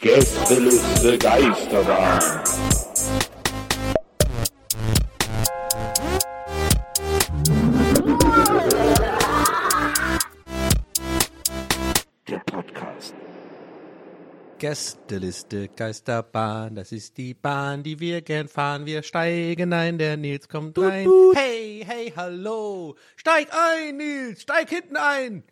Gästeliste Geisterbahn. Der Podcast. Gästeliste Geisterbahn, das ist die Bahn, die wir gern fahren. Wir steigen ein, der Nils kommt rein. Hey, hey, hallo. Steig ein, Nils, steig hinten ein.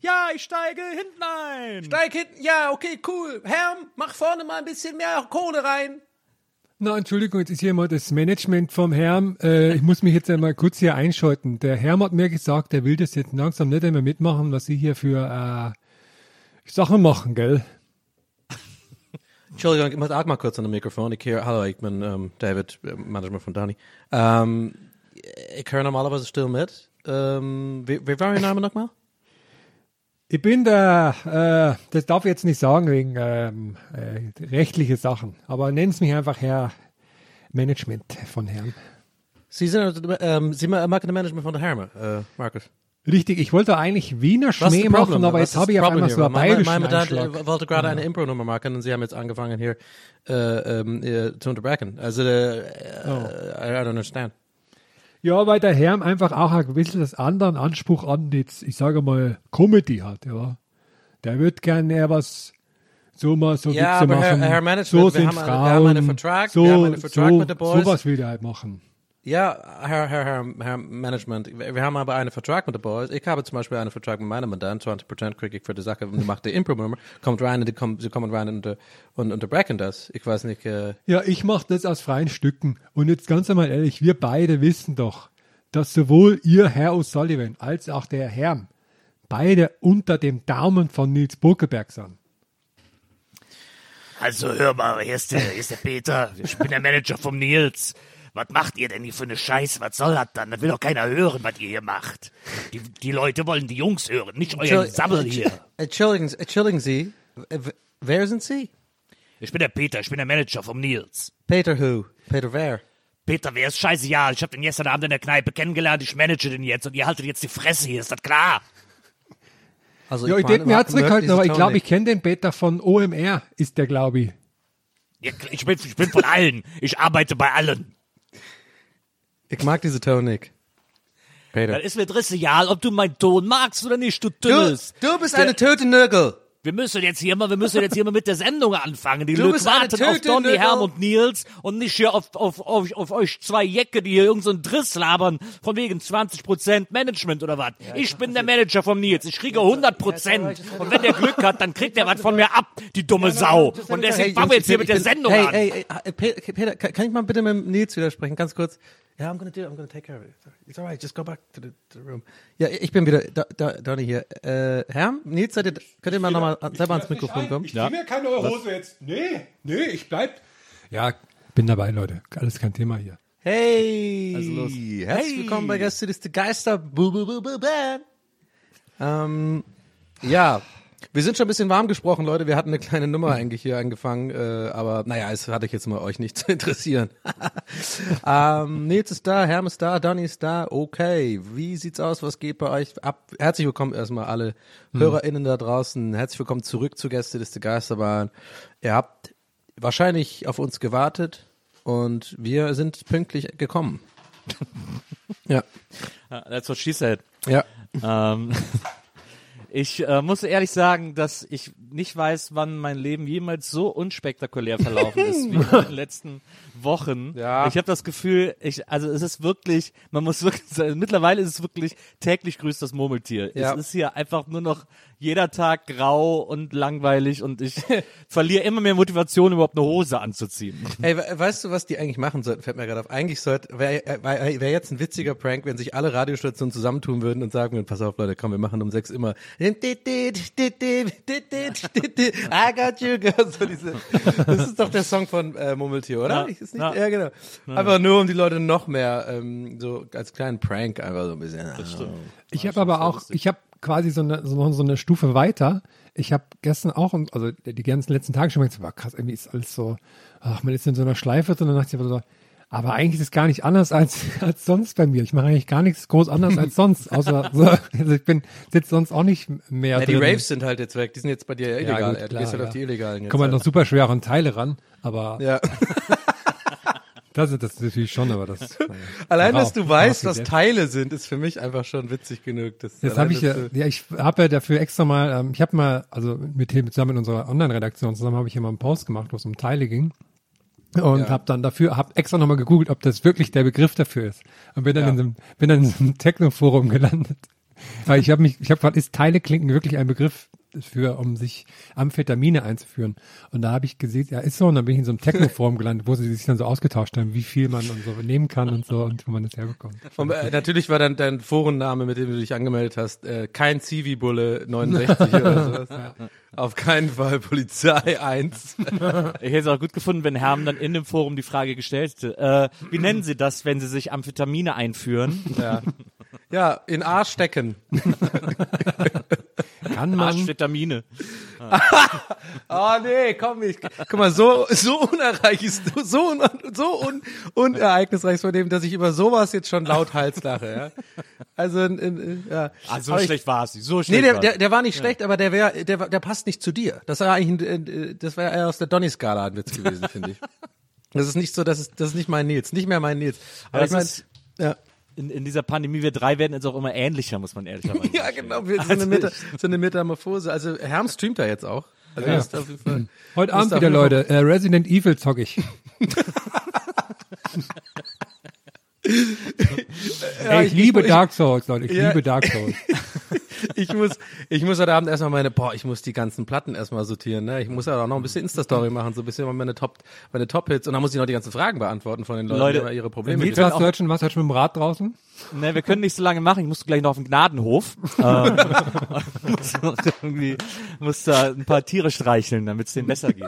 Ja, ich steige hinten ein. Steig hinten, ja, okay, cool. Herm, mach vorne mal ein bisschen mehr Kohle rein. Na, Entschuldigung, jetzt ist hier mal das Management vom Herrn. Äh, ich muss mich jetzt einmal kurz hier einschalten. Der Herr hat mir gesagt, er will das jetzt langsam nicht einmal mitmachen, was Sie hier für äh, Sachen machen, gell? Entschuldigung, ich muss auch mal kurz an dem Mikrofon. Ich höre, hallo, ich bin ähm, David, äh, Management von Dani. Ähm, ich höre normalerweise still mit. Ähm, wie, wie war Ihr Name nochmal? Ich bin der, äh, das darf ich jetzt nicht sagen wegen ähm, äh, rechtliche Sachen, aber nennen Sie mich einfach Herr Management von Herrn. Sie sind, ähm, Sie machen das Management von der Herme, äh, Markus. Richtig, ich wollte eigentlich Wiener Schmäh machen, aber jetzt habe ich auf einmal so einen? Mein- bayerischen mein Dad äh, wollte gerade eine Impro-Nummer machen und Sie haben jetzt angefangen hier äh, ähm, äh, zu unterbrechen. Also, äh, I don't understand. Ja, weil der Herr einfach auch ein das anderen Anspruch an jetzt, ich sage mal, Comedy hat, ja. Der wird gerne eher was so mal so Ja, Witze aber Herr- machen. Herr Management, so wir sind haben eine- wir Frauen. haben einen Vertrag, so, wir haben einen Vertrag so, mit den Boys. Sowas will der halt machen. Ja, Herr, Herr, Herr, Herr Management, wir haben aber einen Vertrag mit den Boys. Ich habe zum Beispiel einen Vertrag mit meinem Mandanten, 20% kriege ich für die Sache, und macht die Impro-Nummer, kommt rein und die kommen, sie kommen rein und, und unterbrechen das. Ich weiß nicht, äh, Ja, ich mache das aus freien Stücken. Und jetzt ganz einmal ehrlich, wir beide wissen doch, dass sowohl ihr Herr O'Sullivan als auch der Herr beide unter dem Daumen von Nils Burkeberg sind. Also hör mal, hier ist der, hier ist der Peter. Ich bin der Manager vom Nils. Was macht ihr denn hier für eine Scheiße? Was soll das dann? Da will doch keiner hören, was ihr hier macht. Die, die Leute wollen die Jungs hören, nicht euren Entschuldigung- Sammel hier. Entschuldigen, entschuldigen Sie, wer sind Sie? Ich bin der Peter, ich bin der Manager vom Nils. Peter who? Peter wer? Peter, wer ist scheiße? Ja, ich hab den gestern Abend in der Kneipe kennengelernt, ich manage den jetzt und ihr haltet jetzt die Fresse hier, ist das klar? Also Ja, ich meine, denke mir mag- zurückhalten, aber ich glaube, ich kenne den Peter von OMR, ist der, glaube ich. Ja, ich, bin, ich bin von allen. Ich arbeite bei allen. Ich mag diese nicht. Peter. Das ist mir trivial, ob du meinen Ton magst oder nicht, du Du, Tünnes. du bist eine Tötenögel. Wir müssen jetzt hier mal, wir müssen jetzt hier mal mit der Sendung anfangen. Die Du Leute warten auf Töte, Donny. Herm und Nils und nicht hier auf, auf, auf, auf euch zwei Jäcke, die hier irgendeinen so Driss labern, von wegen 20% Management oder was. ich bin der Manager vom Nils. Ich kriege 100%. Und wenn der Glück hat, dann kriegt er was von mir ab, die dumme Sau. Und deswegen fangen wir jetzt hier mit der Sendung hey, an. Hey, hey, hey, Pe- Peter, kann kann ich mal bitte mit dem Nils widersprechen? Ganz kurz. Ja, I'm gonna do it. I'm gonna take care of it. It's alright. Just go back to the, to the room. Ja, ich bin wieder, da, da, Donny hier. Äh, Herr, Nils, seid ihr, könnt ihr mal nochmal selber ans Mikrofon kommen? Ich zieh mir keine Hose jetzt. Nee, nee, ich bleib. Ja, bin dabei, Leute. Alles kein Thema hier. Hey! Also los. Herzlich willkommen bei Gästeliste Geister. Bu, bu, bam. Ähm, ja, wir sind schon ein bisschen warm gesprochen, Leute. Wir hatten eine kleine Nummer eigentlich hier angefangen, äh, aber naja, es hatte ich jetzt mal euch nicht zu interessieren. ähm, Nils ist da, Herm ist da, Donny ist da. Okay, wie sieht's aus? Was geht bei euch ab? Herzlich willkommen erstmal alle HörerInnen da draußen. Herzlich willkommen zurück zu Gästeliste Geisterbahn. Ihr habt wahrscheinlich auf uns gewartet und wir sind pünktlich gekommen. ja. That's what she said. Ja. Ähm, ich äh, muss ehrlich sagen, dass ich nicht weiß, wann mein Leben jemals so unspektakulär verlaufen ist wie in den letzten Wochen. Ja. Ich habe das Gefühl, ich, also es ist wirklich, man muss wirklich sagen, mittlerweile ist es wirklich täglich grüßt das Murmeltier. Ja. Es ist hier einfach nur noch jeder Tag grau und langweilig und ich verliere immer mehr Motivation, überhaupt eine Hose anzuziehen. Ey, we weißt du, was die eigentlich machen sollten? Fällt mir gerade auf. Eigentlich sollte, wäre wär, wär jetzt ein witziger Prank, wenn sich alle Radiostationen zusammentun würden und sagen würden, pass auf Leute, komm, wir machen um sechs immer I got you, girl. So diese, das ist doch der Song von äh, Murmeltier, oder? Ja, Ich- ist nicht, ja. ja. genau. Einfach nur, um die Leute noch mehr, ähm, so als kleinen Prank einfach so ein bisschen. Das stimmt. Ich habe aber auch, ich habe quasi so eine, so, so eine Stufe weiter. Ich habe gestern auch, also die ganzen letzten Tage schon mal gesagt, war krass, irgendwie ist alles so, ach, man ist in so einer Schleife drin, und dann dachte ich aber so, aber eigentlich ist es gar nicht anders als, als sonst bei mir. Ich mache eigentlich gar nichts groß anders als sonst, außer so, also ich bin sitze sonst auch nicht mehr Ja, die drin. Raves sind halt jetzt weg. Die sind jetzt bei dir ja illegal. gut, du klar, gehst halt ja. auf die illegalen jetzt. Kommt man halt. noch super schwer an Teile ran, aber ja. das ist das natürlich schon, aber das. naja. Allein, dass du weißt, was Teile sind, ist für mich einfach schon witzig genug. Das, Jetzt habe ich ja, ja, ich habe ja dafür extra mal, ähm, ich habe mal, also mit zusammen mit unserer Online-Redaktion zusammen habe ich hier mal einen Post gemacht, wo es um Teile ging. Und Ja. habe dann dafür, habe extra nochmal gegoogelt, ob das wirklich der Begriff dafür ist. Und bin dann Ja. in so einem, bin dann in so einem Techno-Forum gelandet. Weil ich habe mich, ich habe gefragt, ist Teile klinken wirklich ein Begriff für, um sich Amphetamine einzuführen? Und da habe ich gesehen, ja, ist so. Und dann bin ich in so einem Techno-Forum gelandet, wo sie sich dann so ausgetauscht haben, wie viel man und so nehmen kann und so und wo man das herbekommt. Und, äh, natürlich war dann dein Forenname, mit dem du dich angemeldet hast, äh, kein Zivi-Bulle 69 oder sowas. Auf keinen Fall Polizei 1. Ich hätte es auch gut gefunden, wenn Herm dann in dem Forum die Frage gestellt hätte, äh, wie nennen Sie das, wenn Sie sich Amphetamine einführen? ja. ja, in A stecken. Kann man, Amphetamine. Oh nee, komm ich. Guck mal, so so unerreich ist du, so un, so un, unereignisreich von dem, dass ich über sowas jetzt schon laut Hals lache, ja. Also in, in, ja. Ah, so Aber schlecht war es nicht. So Nee, schlecht der, war's der, der war nicht schlecht, aber der wär, der, der passt nicht zu dir. Das war eigentlich, ein, äh, das war eher aus der Donny-Skala ein Witz gewesen, finde ich. Das ist nicht so, das ist, das ist nicht mein Nils, nicht mehr mein Nils. Aber das ich mein, ist- ja. In, in dieser Pandemie, wir drei werden jetzt auch immer ähnlicher, muss man ehrlicherweise ja, sagen. genau, wir- so eine, Meta, so eine Metamorphose. Also Herm streamt da jetzt auch. Also Ja. ist auf jeden Fall, heute Abend wieder, Leute, äh, Resident Evil zock ich. Ey, ich ich- liebe ich- Dark Souls, Leute. Ich Ja. liebe Dark Souls. ich muss, ich muss heute Abend erstmal meine, boah, ich muss die ganzen Platten erstmal sortieren, ne? Ich muss ja auch noch ein bisschen Insta-Story machen, so ein bisschen meine Top, meine Top-Hits und dann muss ich noch die ganzen Fragen beantworten von den Leuten, Leute, die immer ihre Probleme hast du heute schon was? Hast du schon mit dem Rad draußen? Ne, wir können nicht so lange machen. Ich muss gleich noch auf den Gnadenhof. ähm, muss, noch irgendwie, muss da ein paar Tiere streicheln, damit es denen besser geht.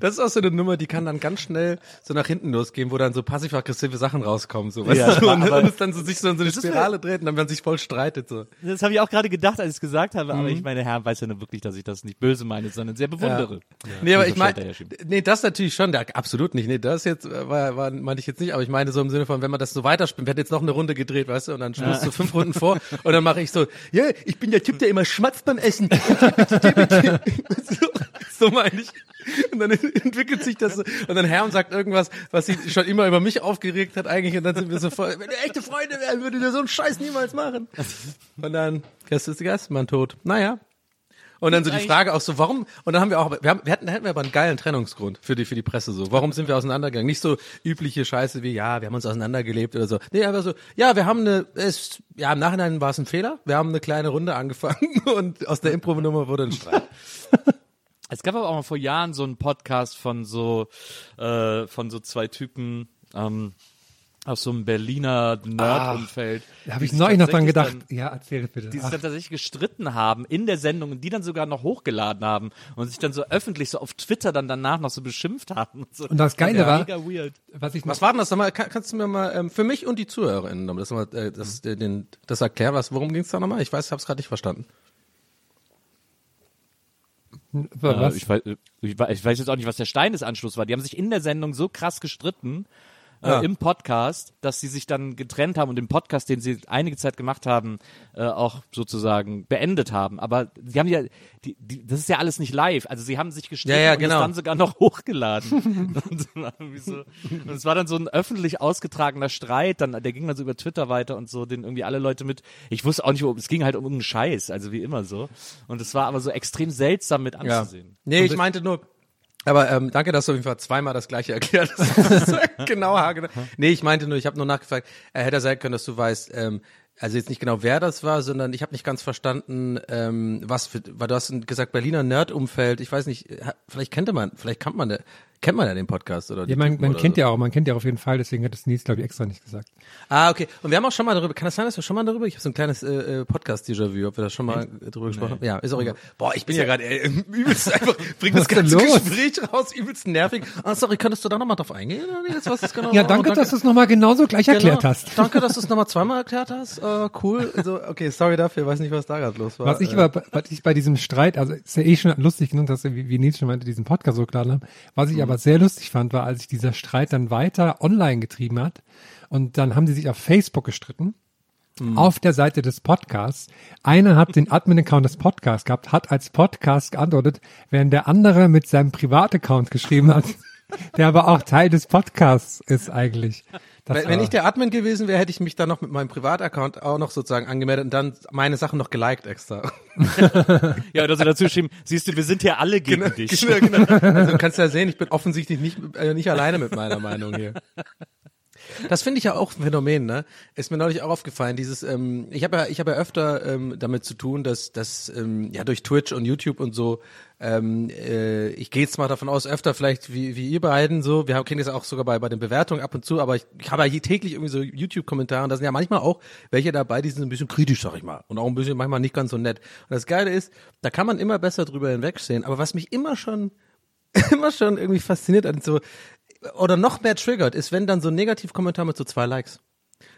Das ist auch so eine Nummer, die kann dann ganz schnell so nach hinten losgehen, wo dann so passiv-aggressive Sachen rauskommen, so, weißt Ja, du, und, aber- und es dann so sich so in so eine Spirale dreht und dann man sich voll streitet, so. Das habe ich auch gerade gedacht, als ich es gesagt habe, Mhm. aber ich meine, Herr weiß ja nur wirklich, dass ich das nicht böse meine, sondern sehr bewundere. Nee, aber ich meine, nee, das natürlich schon, da, absolut nicht. Nee, das jetzt äh, war, war meinte ich jetzt nicht, aber ich meine so im Sinne von, wenn man das so weiterspinnt, wir hätten jetzt noch eine Runde gedreht, weißt du, und dann spulst du fünf Runden vor und dann mache ich so, ja, ich bin der Typ, der immer schmatzt beim Essen. so, so meine ich. Und dann entwickelt sich das so. Und dann Herm sagt irgendwas, was sie schon immer über mich aufgeregt hat eigentlich. Und dann sind wir so voll, wenn wir echte Freunde wären, würde der so einen Scheiß niemals machen. Und dann, Gast ist Gastmann tot. Naja. Und dann so die Frage auch so, warum, und dann haben wir auch, wir, haben, wir hatten, hätten wir aber einen geilen Trennungsgrund für die, für die Presse so. Warum sind wir auseinandergegangen? Nicht so übliche Scheiße wie, ja, wir haben uns auseinandergelebt oder so. Nee, einfach so, ja, wir haben eine, es, ja, im Nachhinein war es ein Fehler. Wir haben eine kleine Runde angefangen und aus der Impro-Nummer wurde ein Streit. Es gab aber auch mal vor Jahren so einen Podcast von so, äh, von so zwei Typen, ähm, aus so einem Berliner Nerd-Umfeld. Da habe ich neulich noch dran gedacht. Dann, ja, erzähl das bitte. die sich dann tatsächlich gestritten haben in der Sendung und die dann sogar noch hochgeladen haben und sich dann so öffentlich so auf Twitter dann danach noch so beschimpft haben. Und, so. Und das Geile war- mega weird. was ich noch Was war denn das nochmal? Kann, kannst du mir mal, ähm, für mich und die ZuhörerInnen, das mal, äh, das, äh, den, das erklären, was, worum ging's da nochmal? Ich weiß, ich hab's gerade nicht verstanden. Was? Äh, ich, weiß, ich, weiß, jetzt auch nicht, was der Stein des Anschlusses war. Die haben sich in der Sendung so krass gestritten, äh, im Podcast, dass sie sich dann getrennt haben und den Podcast, den sie einige Zeit gemacht haben, äh, auch sozusagen beendet haben. Aber sie haben ja, die, die, das ist ja alles nicht live. Also sie haben sich gestritten Ja, ja, und genau. das dann sogar noch hochgeladen. und, es war irgendwie so, und es war dann so ein öffentlich ausgetragener Streit, dann, der ging dann so über Twitter weiter und so, den irgendwie alle Leute mit, ich wusste auch nicht, es ging halt um irgendeinen Scheiß, also wie immer so. Und es war aber so extrem seltsam mit Ja. anzusehen. Nee, ich meinte nur, aber ähm, danke, dass du auf jeden Fall zweimal das gleiche erklärt hast. Genau, haargenau. Nee, ich meinte nur, ich habe nur nachgefragt, äh, hätte sein können, dass du weißt, ähm, also jetzt nicht genau wer das war, sondern ich habe nicht ganz verstanden, ähm, was für, weil du hast gesagt Berliner Nerd-Umfeld. Ich weiß nicht, ha- vielleicht kennt man, vielleicht kennt man, kennt man ja den Podcast oder? Ja, man, man kennt so. ja auch, man kennt ja auf jeden Fall, deswegen hat es Nils, glaube ich, extra nicht gesagt. Ah, okay. Und wir haben auch schon mal darüber, kann das sein, dass wir schon mal darüber, ich habe so ein kleines äh, äh, Podcast-Déjà-vu, ob wir das schon mal äh, drüber gesprochen haben? Ja, ist auch egal. Boah, ich bin ja gerade äh, übelst einfach, bring das ganze? Gespräch raus, übelst nervig. Ah, sorry, könntest du da nochmal drauf eingehen? oder Jetzt, was ist genau? Ja, oh, danke, dass du es nochmal genauso gleich erklärt Genau. hast. Danke, dass du es nochmal zweimal erklärt hast. Äh, cool. Also, okay, sorry dafür, weiß nicht, was da gerade los war. Was ich Äh, aber, was ich bei diesem Streit, also ist ja eh schon lustig genug, dass wir, wie, Nils schon meinte, diesen Podcast so klar haben. Was ich aber sehr lustig fand, war, als sich dieser Streit dann weiter online getrieben hat und dann haben sie sich auf Facebook gestritten. Mhm. Auf der Seite des Podcasts. Einer hat den Admin-Account des Podcasts gehabt, hat als Podcast geantwortet, während der andere mit seinem Privataccount geschrieben hat, der aber auch Teil des Podcasts ist eigentlich. Das wenn, ich der Admin gewesen wäre, hätte ich mich dann noch mit meinem Privataccount auch noch sozusagen angemeldet und dann meine Sachen noch geliked extra. Ja, oder so dazu geschrieben, siehst du, wir sind hier alle gegen dich. Genau, genau. Also du kannst ja sehen, ich bin offensichtlich nicht, äh, nicht alleine mit meiner Meinung hier. Das finde ich ja auch ein Phänomen, ne? Ist mir neulich auch aufgefallen. Dieses, ähm, ich habe ja, ich habe ja öfter ähm, damit zu tun, dass, dass ähm, ja durch Twitch und YouTube und so, ähm, äh, ich gehe jetzt mal davon aus, öfter vielleicht wie, wie ihr beiden so. Wir haben- kennen das auch sogar bei bei den Bewertungen ab und zu, aber ich, ich habe ja täglich irgendwie so YouTube-Kommentare und da sind ja manchmal auch welche dabei, die sind ein bisschen kritisch, sag ich mal, und auch ein bisschen manchmal nicht ganz so nett. Und das Geile ist, da kann man immer besser drüber hinwegsehen. Aber was mich immer schon immer schon irgendwie fasziniert und so oder noch mehr triggert, ist, wenn dann so ein Negativkommentar mit so zwei Likes.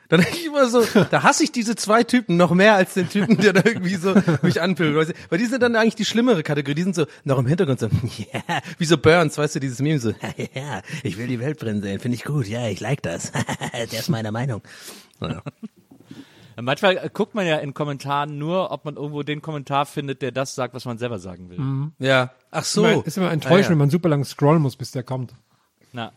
Dann denke ich immer so, da hasse ich diese zwei Typen noch mehr als den Typen, der da irgendwie so mich anpillt. Weil die sind dann eigentlich die schlimmere Kategorie. Die sind so noch im Hintergrund so, ja, wie so Burns, weißt du, dieses Meme so, ja, ich will die Welt brennen sehen, finde ich gut, ja, ich like das. der ist meiner Meinung. Ja. Manchmal äh, guckt man ja in Kommentaren nur, ob man irgendwo den Kommentar findet, der das sagt, was man selber sagen will. ja. Ach so. Ist immer- ist immer enttäuschend, Ah, wenn man super lang scrollen muss, bis der kommt. Na.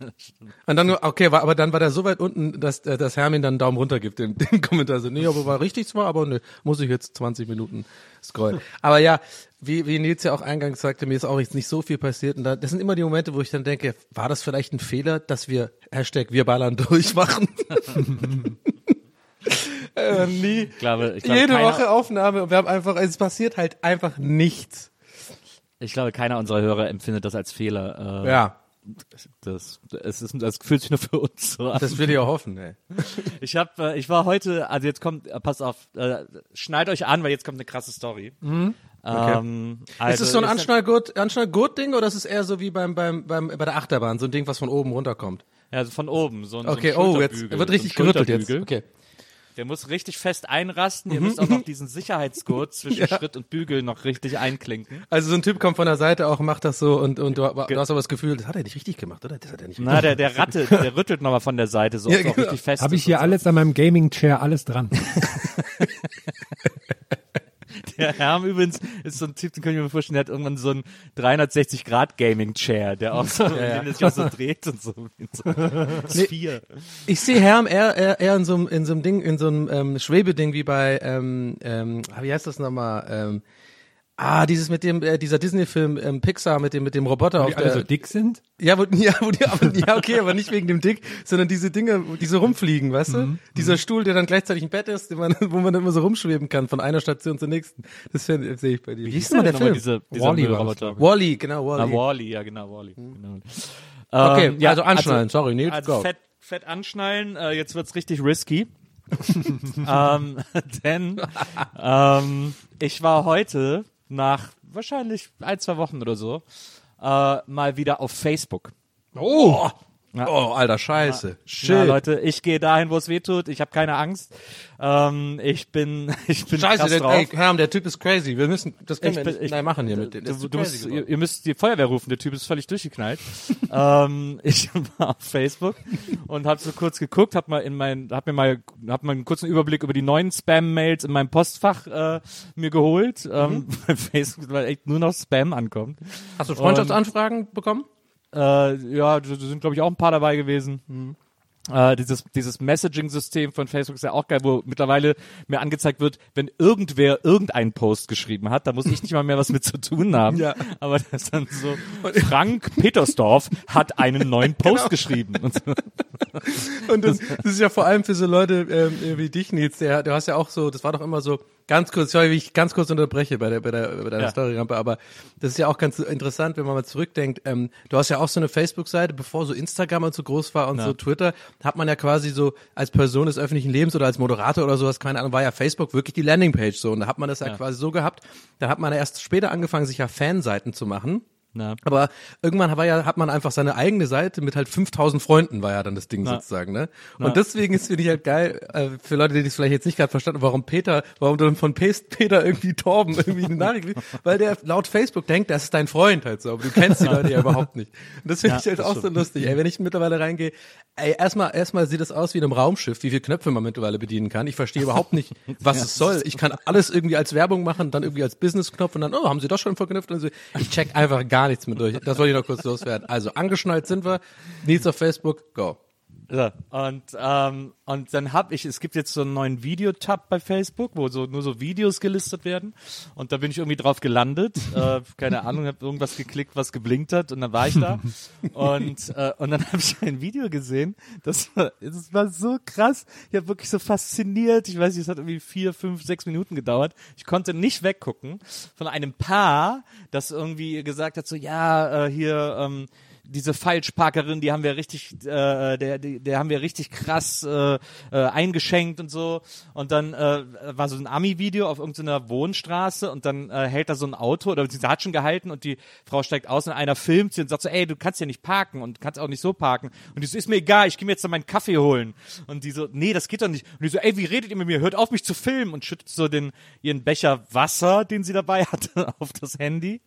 Und dann, okay, war, aber dann war der so weit unten, dass, äh, dass Hermin dann einen Daumen runter gibt, den, den Kommentar so, nee, aber war richtig zwar, aber ne, muss ich jetzt 20 Minuten scrollen. Aber ja, wie, wie Nils ja auch eingangs sagte, mir ist auch jetzt nicht so viel passiert. Und da, das sind immer die Momente, wo ich dann denke, war das vielleicht ein Fehler, dass wir Hashtag wir ballern durchmachen? äh, nie. Ich glaube, ich glaube, Jede keiner, Woche Aufnahme und wir haben einfach, es passiert halt einfach nichts. ich glaube, keiner unserer Hörer empfindet das als Fehler. Äh, Ja, Das, es ist, das fühlt sich nur für uns so an. das will ich auch hoffen, ey. Ich hab, äh, ich war heute, also jetzt kommt, äh, pass auf, äh, schneid euch an, weil jetzt kommt eine krasse Story. Ähm, also Mhm. ist es so ein Anschnallgurt, Anschnallgurt-Ding oder ist es eher so wie beim, beim, beim, bei der Achterbahn, so ein Ding, was von oben runterkommt? Ja, also von oben, so ein, Okay, so ein oh, jetzt wird richtig so ein gerüttelt jetzt. Okay. Der muss richtig fest einrasten. Mhm. Ihr müsst auch noch diesen Sicherheitsgurt zwischen Schritt und Bügel noch richtig einklinken. Also so ein Typ kommt von der Seite auch, macht das so und, und du, du hast aber das Gefühl, das hat er nicht richtig gemacht, oder? Das hat er nicht Na, der, der Ratte, der rüttelt nochmal von der Seite, so Ja, genau. richtig fest Habe ich hier alles an meinem Gaming-Chair, alles dran. Der Herm übrigens ist so ein Typ, den kann ich mir vorstellen, der hat irgendwann so ein 360-Grad-Gaming-Chair, der auch so, ja. den sich auch so dreht und so. so Sphere. Ich sehe Herm eher, eher, eher in so einem, in so einem Ding, in so einem ähm, Schwebeding wie bei, ähm, ähm, wie heißt das nochmal? Ähm, ah, dieses mit dem, äh, dieser Disney-Film ähm, Pixar mit dem, mit dem Roboter Die auf alle der, so dick sind. Ja, wo, ja, wo die, aber, ja, okay, aber nicht wegen dem Dick, sondern diese Dinge, die so rumfliegen, weißt du? Mhm. Dieser Stuhl, der dann gleichzeitig ein Bett ist, man, wo man dann immer so rumschweben kann von einer Station zur nächsten. Das sehe ich bei dir. Wie hieß denn der Film? Diese, dieser glaub Wally, genau, Ah, Wally. Wally, ja genau, Wally. Genau. Okay, Ähm, ja, also anschnallen, sorry, Nils, Also go. fett, fett anschnallen, äh, jetzt wird's richtig risky. ähm, denn ähm, ich war heute nach wahrscheinlich ein, zwei Wochen oder so äh, mal wieder auf Facebook. Oh! Oh, alter Scheiße. Shit. Ja, Leute, ich gehe dahin, wo es weh tut. Ich habe keine Angst. Ähm, ich bin, ich bin Scheiße, krass der, drauf. ey, Herm, der Typ ist crazy. Wir müssen, das können Ich wir bin- nicht ich- nein, machen hier mit dem. Du, du musst, ihr, ihr müsst die Feuerwehr rufen, der Typ ist völlig durchgeknallt. ähm, ich war auf Facebook und habe so kurz geguckt, hab mal in mein, hab mir mal, hab mal einen kurzen Überblick über die neuen Spam-Mails in meinem Postfach äh, mir geholt, ähm, weil Facebook weil echt nur noch Spam ankommt. Hast du Freundschaftsanfragen bekommen? Äh, ja, da sind glaube ich auch ein paar dabei gewesen. Äh, dieses dieses Messaging-System von Facebook ist ja auch geil, wo mittlerweile mir angezeigt wird, wenn irgendwer irgendeinen Post geschrieben hat, da muss ich nicht mal mehr was mit zu tun haben. Ja. Aber das ist dann so, Frank Petersdorf hat einen neuen Post geschrieben. Und so. Und das, das ist ja vor allem für so Leute ähm, wie dich, Nils, der, du hast ja auch so, das war doch immer so, ganz kurz, sorry, wie ich ganz kurz unterbreche bei der, bei der, bei deiner Ja. Storyrampe, aber das ist ja auch ganz interessant, wenn man mal zurückdenkt, ähm, du hast ja auch so eine Facebook-Seite, bevor so Instagram und so groß war und so Twitter, hat man ja quasi so als Person des öffentlichen Lebens oder als Moderator oder sowas, keine Ahnung, war ja Facebook wirklich die Landingpage so und da hat man das ja, quasi so gehabt, da hat man ja erst später angefangen, sich ja Fanseiten zu machen. Na. Aber irgendwann war ja, hat man einfach seine eigene Seite mit halt 5000 Freunden, war ja dann das Ding Na. sozusagen, ne? Und deswegen ist, finde ich halt geil, äh, für Leute, die das vielleicht jetzt nicht gerade verstanden haben, warum Peter, warum du von Pest Peter irgendwie Torben irgendwie eine Nachricht kriegst, weil der laut Facebook denkt, das ist dein Freund halt so, aber du kennst die Leute ja überhaupt nicht. Und das finde Ja, ich halt auch so lustig, ey, wenn ich mittlerweile reingehe, ey, erstmal, erstmal sieht das aus wie in einem Raumschiff, wie viele Knöpfe man mittlerweile bedienen kann. Ich verstehe überhaupt nicht, was es soll. Ich kann alles irgendwie als Werbung machen, dann irgendwie als Business-Knopf und dann, oh, haben sie das schon verknüpft? Und so. Ich check einfach gar nichts mit durch. Das wollte ich noch kurz loswerden. Also, angeschnallt sind wir. Nils auf Facebook, go. So, und, ähm, und dann hab ich, es gibt jetzt so einen neuen Videotab bei Facebook, wo so nur so Videos gelistet werden. Und da bin ich irgendwie drauf gelandet. Äh, keine Ahnung, habe irgendwas geklickt, was geblinkt hat und dann war ich da. und, äh, und dann habe ich ein Video gesehen. Das war, das war so krass. Ich habe wirklich so fasziniert. Ich weiß nicht, es hat irgendwie vier, fünf, sechs Minuten gedauert. Ich konnte nicht weggucken von einem Paar, das irgendwie gesagt hat, so ja, äh, hier, ähm, diese Falschparkerin, die haben wir richtig, äh, der, die, der haben wir richtig krass äh, äh, eingeschenkt und so. Und dann äh, war so ein Ami-Video auf irgendeiner Wohnstraße und dann äh, hält da so ein Auto oder sie hat schon gehalten und die Frau steigt aus und einer filmt sie und sagt so, ey, du kannst ja nicht parken und kannst auch nicht so parken. Und die so, ist mir egal, ich gehe mir jetzt dann meinen Kaffee holen. Und die so, nee, das geht doch nicht. Und die so, ey, wie redet ihr mit mir? Hört auf, mich zu filmen und schüttet so den ihren Becher Wasser, den sie dabei hatte, auf das Handy.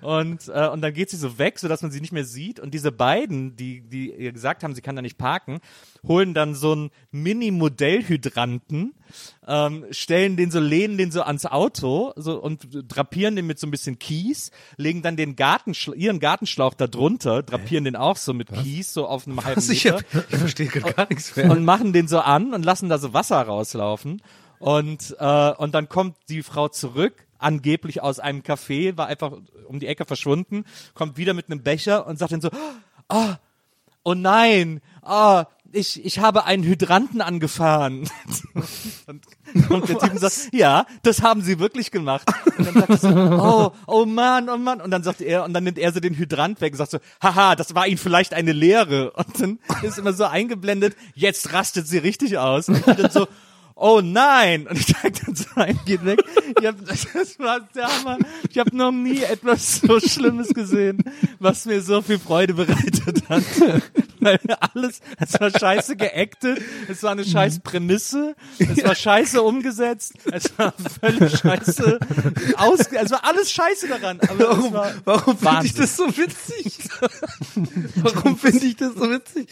Und äh, und dann geht sie so weg, sodass man sie nicht mehr sieht. Und diese beiden, die die ihr gesagt haben, sie kann da nicht parken, holen dann so einen Mini-Modellhydranten, ähm, stellen den so, lehnen den so ans Auto so und drapieren den mit so ein bisschen Kies, legen dann den Gartenschlauch, ihren Gartenschlauch da drunter, drapieren den auch so mit Kies, so auf einem halben Also ich, Meter hab, ich verstehe gar nichts mehr. und machen den so an und lassen da so Wasser rauslaufen. Und, äh, und dann kommt die Frau zurück, angeblich aus einem Café, war einfach um die Ecke verschwunden, kommt wieder mit einem Becher und sagt dann so, oh, oh nein, oh, ich, ich habe einen Hydranten angefahren. und, und der Typ sagt, ja, das haben sie wirklich gemacht. Und dann sagt er so, oh, oh Mann, oh Mann. Und dann sagt er, und dann nimmt er so den Hydrant weg und sagt so, haha, das war ihnen vielleicht eine Lehre. Und dann ist immer so eingeblendet, jetzt rastet sie richtig aus. Und dann so, oh nein. Und ich steig dann so ein, geht weg. Ich hab, das war der Hammer. Ich habe noch nie etwas so Schlimmes gesehen, was mir so viel Freude bereitet hat. Weil alles, es war scheiße geactet, es war eine scheiß Prämisse, es war scheiße umgesetzt, es war völlig scheiße aus, es war alles scheiße daran. Warum, war warum finde ich das so witzig? warum finde ich das so witzig?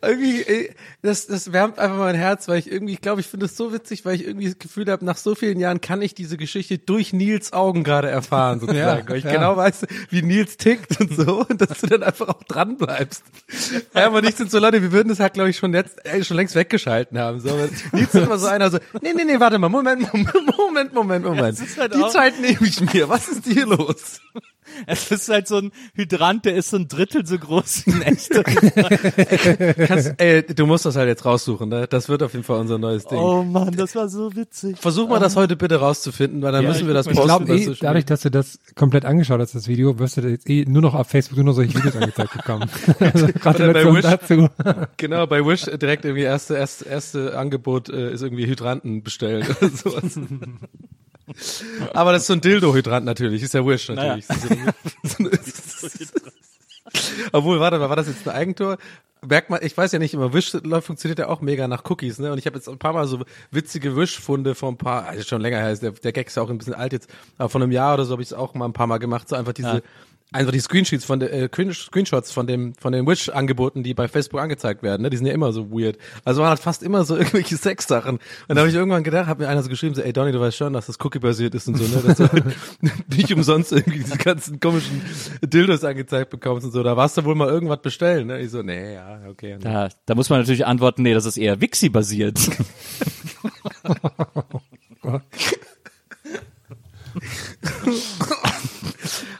Irgendwie, ey, das, das wärmt einfach mein Herz, weil ich irgendwie, ich glaube, ich finde es so witzig, weil ich irgendwie das Gefühl habe, nach so vielen Jahren kann ich diese Geschichte durch Nils Augen gerade erfahren, sozusagen. Ja, weil ich ja. genau weiß, wie Nils tickt und so, und dass du dann einfach auch dran bleibst. Ja, aber nicht sind so Leute, wir würden das halt, glaube ich, schon jetzt, ey, schon längst weggeschalten haben. So, Nils ist immer so einer so, nee, nee, nee, warte mal, Moment, Moment, Moment, Moment, Moment. halt Die Zeit nehme ich mir. Was ist hier los? Es ist halt so ein Hydrant, der ist so ein Drittel so groß wie ein echter. Kannst, ey, du musst das halt jetzt raussuchen, ne? Das wird auf jeden Fall unser neues Ding. Oh Mann, das war so witzig. Versuch mal das heute bitte rauszufinden, weil dann Ja, müssen wir das Ich posten. glaube bei eh, Social dadurch, dass du das komplett angeschaut hast, das Video, wirst du jetzt eh nur noch auf Facebook nur noch solche Videos angezeigt bekommen. also, Gratulation Wish. dazu. Genau, bei Wish direkt irgendwie erste, erste, erste Angebot äh, ist irgendwie Hydranten bestellen oder sowas. Aber das ist so ein Dildo-Hydrant natürlich, ist ja Wish natürlich. Eine- Obwohl, warte mal, war das jetzt ein Eigentor? merkt man, ich weiß ja nicht immer, Wish funktioniert ja auch mega nach Cookies, ne? Und ich habe jetzt ein paar Mal so witzige Wish-Funde vor ein paar, also schon länger her, ist der, der Gag ist ja auch ein bisschen alt jetzt, aber vor einem Jahr oder so habe ich es auch mal ein paar Mal gemacht, so einfach diese, einfach die Screenshots von der, äh, Screen- Screenshots von dem, von den Wish-Angeboten, die bei Facebook angezeigt werden, ne? Die sind ja immer so weird. Also waren halt fast immer so irgendwelche Sexsachen. Und da habe ich irgendwann gedacht, hat mir einer so geschrieben, so, ey Donny, du weißt schon, dass das Cookie-basiert ist und so, ne? Dass du halt nicht umsonst irgendwie diese ganzen komischen Dildos angezeigt bekommst und so. Da warst du wohl mal irgendwas bestellen, ne? Ich so, nee, ja, okay. Da, da muss man natürlich antworten, nee, das ist eher Wixi-basiert.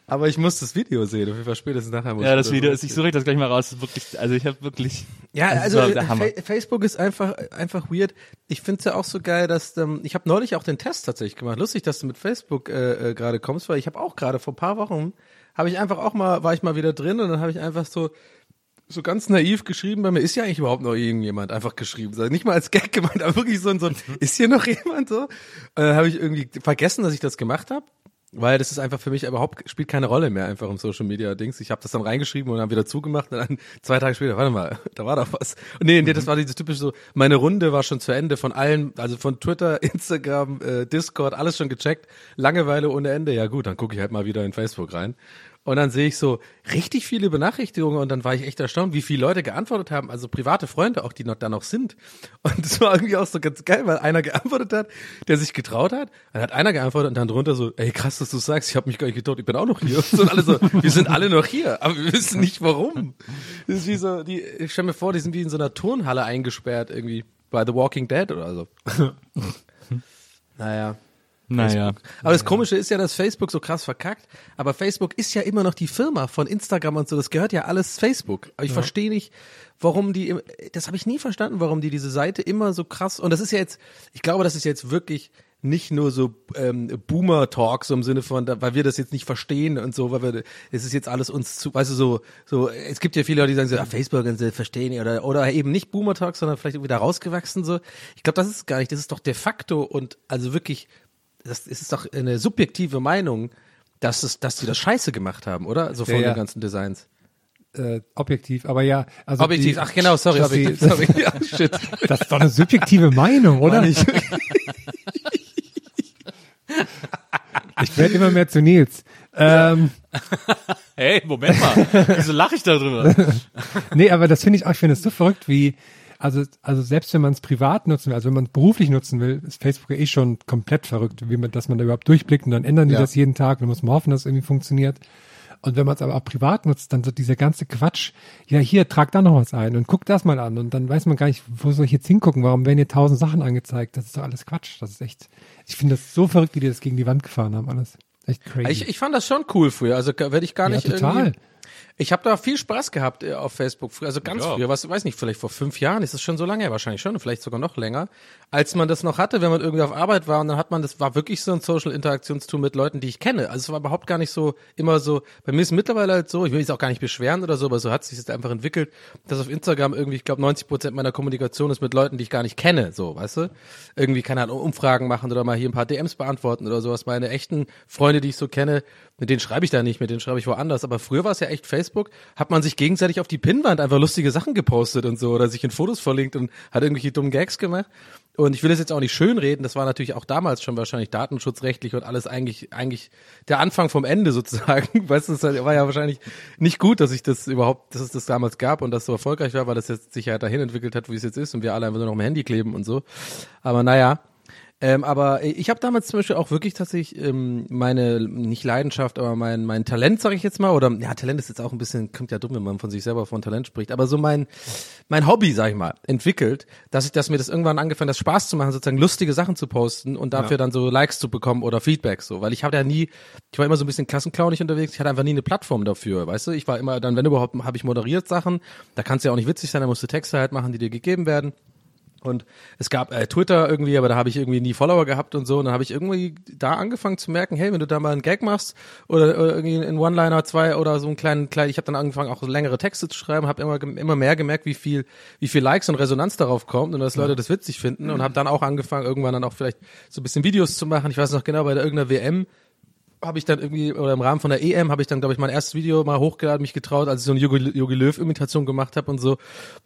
Aber ich muss das Video sehen, auf jeden Fall spätestens nachher muss ja, ich das Video ist, ich suche das gleich mal raus, das ist wirklich, also ich habe wirklich, Ja, also äh, Facebook ist einfach einfach weird. Ich finde es ja auch so geil, dass ähm, ich habe neulich auch den Test tatsächlich gemacht. Lustig, dass du mit Facebook äh, äh, gerade kommst, weil ich habe auch gerade vor ein paar Wochen habe ich einfach auch mal war ich mal wieder drin und dann habe ich einfach so so ganz naiv geschrieben bei mir, ist ja eigentlich überhaupt noch irgendjemand einfach geschrieben. Also nicht mal als Gag gemeint, aber wirklich so ein, so ein ist hier noch jemand so? Und dann habe ich irgendwie vergessen, dass ich das gemacht habe. Weil das ist einfach für mich überhaupt, spielt keine Rolle mehr einfach im Social Media Dings. Ich habe das dann reingeschrieben und dann wieder zugemacht und dann zwei Tage später, warte mal, da war doch was. Und nee, nee, das war dieses typische so, meine Runde war schon zu Ende von allen, also von Twitter, Instagram, äh, Discord, alles schon gecheckt. Langeweile ohne Ende, ja gut, dann gucke ich halt mal wieder in Facebook rein. Und dann sehe ich so richtig viele Benachrichtigungen und dann war ich echt erstaunt, wie viele Leute geantwortet haben, also private Freunde auch, die noch da noch sind. Und das war irgendwie auch so ganz geil, weil einer geantwortet hat, der sich getraut hat. Dann hat einer geantwortet und dann drunter so, ey krass, dass du sagst, ich habe mich gar nicht getraut, ich bin auch noch hier. Und alle so, wir sind alle noch hier, aber wir wissen nicht warum. Das ist wie so, die, ich stell mir vor, die sind wie in so einer Turnhalle eingesperrt irgendwie bei The Walking Dead oder so. naja. Naja. Aber das Komische ist ja, dass Facebook so krass verkackt. Aber Facebook ist ja immer noch die Firma von Instagram und so. Das gehört ja alles Facebook. Aber ich verstehe nicht, warum die, das habe ich nie verstanden, warum die diese Seite immer so krass, und das ist ja jetzt, ich glaube, das ist jetzt wirklich nicht nur so ähm, Boomer-Talk, so im Sinne von, da, weil wir das jetzt nicht verstehen und so, weil wir, es ist jetzt alles uns zu, weißt du, so, so, es gibt ja viele Leute, die sagen so, ah, Facebook und so, verstehen oder, oder eben nicht Boomer-Talk, sondern vielleicht irgendwie da rausgewachsen, so. Ich glaube, das ist gar nicht, das ist doch de facto und also wirklich das ist doch eine subjektive Meinung, dass es, dass die das scheiße gemacht haben, oder? So von Ja, ja. den ganzen Designs. Äh, objektiv, aber ja. Also Objektiv, die, ach genau, sorry, objektiv, die- sorry. Ja, shit. Das ist doch eine subjektive Meinung, oder? Ich- Ich werde immer mehr zu Nils. Ähm, Hey, Moment mal, wieso lache ich da drüber? nee, aber das finde ich auch, ich finde es so verrückt, wie, also, also selbst wenn man es privat nutzen will, also wenn man es beruflich nutzen will, ist Facebook ja eh schon komplett verrückt, wie man, dass man da überhaupt durchblickt und dann ändern die Ja. das jeden Tag und dann muss man hoffen, dass es irgendwie funktioniert. Und wenn man es aber auch privat nutzt, dann so dieser ganze Quatsch, ja hier, trag da noch was ein und guck das mal an und dann weiß man gar nicht, wo soll ich jetzt hingucken, warum werden hier tausend Sachen angezeigt, das ist doch alles Quatsch, das ist echt, ich finde das so verrückt, wie die das gegen die Wand gefahren haben, alles. Echt crazy. Ich, ich fand das schon cool früher. Also werde ich gar Ja, nicht total. irgendwie. Ich habe da viel Spaß gehabt äh, auf Facebook früher, also ganz früher, was weiß nicht, vielleicht vor fünf Jahren, ist es schon so lange wahrscheinlich schon, vielleicht sogar noch länger, als man das noch hatte, wenn man irgendwie auf Arbeit war und dann hat man, das war wirklich so ein Social Interaktionstool mit Leuten, die ich kenne. Also es war überhaupt gar nicht so immer so, bei mir ist mittlerweile halt so, ich will jetzt auch gar nicht beschweren oder so, aber so hat es sich jetzt einfach entwickelt, dass auf Instagram irgendwie, ich glaube, 90 Prozent meiner Kommunikation ist mit Leuten, die ich gar nicht kenne, so, weißt du? Irgendwie, keine Ahnung, Umfragen machen oder mal hier ein paar DMs beantworten oder sowas. Meine echten Freunde, die ich so kenne, mit denen schreibe ich da nicht, mit denen schreibe ich woanders. Aber früher war es ja echt Facebook, hat man sich gegenseitig auf die Pinnwand einfach lustige Sachen gepostet und so oder sich in Fotos verlinkt und hat irgendwelche dummen Gags gemacht. Und ich will das jetzt auch nicht schönreden, das war natürlich auch damals schon wahrscheinlich datenschutzrechtlich und alles eigentlich, eigentlich der Anfang vom Ende sozusagen. Weißt du, es war ja wahrscheinlich nicht gut, dass ich das überhaupt, dass es das damals gab und das so erfolgreich war, weil das jetzt sich ja dahin entwickelt hat, wie es jetzt ist und wir alle einfach nur noch am Handy kleben und so. Aber naja, ähm, aber ich habe damals zum Beispiel auch wirklich tatsächlich ähm, meine, nicht Leidenschaft, aber mein, mein Talent, sage ich jetzt mal, oder ja, Talent ist jetzt auch ein bisschen, kommt ja dumm, wenn man von sich selber von Talent spricht, aber so mein, mein Hobby, sag ich mal, entwickelt, dass ich, dass mir das irgendwann angefangen hat, Spaß zu machen, sozusagen lustige Sachen zu posten und dafür dann so Likes zu bekommen oder Feedback so, weil ich habe ja nie, ich war immer so ein bisschen klassenclownig unterwegs, ich hatte einfach nie eine Plattform dafür, weißt du, ich war immer dann, wenn überhaupt, habe ich moderiert Sachen, da kannst du ja auch nicht witzig sein, da musst du Texte halt machen, die dir gegeben werden. Und es gab äh, Twitter irgendwie, aber da habe ich irgendwie nie Follower gehabt und so. Und dann habe ich irgendwie da angefangen zu merken, hey, wenn du da mal einen Gag machst oder, oder irgendwie einen One-Liner, zwei oder so einen kleinen, kleinen, ich habe dann angefangen auch längere Texte zu schreiben, habe immer immer mehr gemerkt, wie viel wie viel Likes und Resonanz darauf kommt und dass Leute das witzig finden und habe dann auch angefangen irgendwann dann auch vielleicht so ein bisschen Videos zu machen. Ich weiß noch genau bei der irgendeiner WM habe ich dann irgendwie, oder im Rahmen von der EM habe ich dann, glaube ich, mein erstes Video mal hochgeladen, mich getraut, als ich so eine Jogi, Jogi Löw-Imitation gemacht habe und so.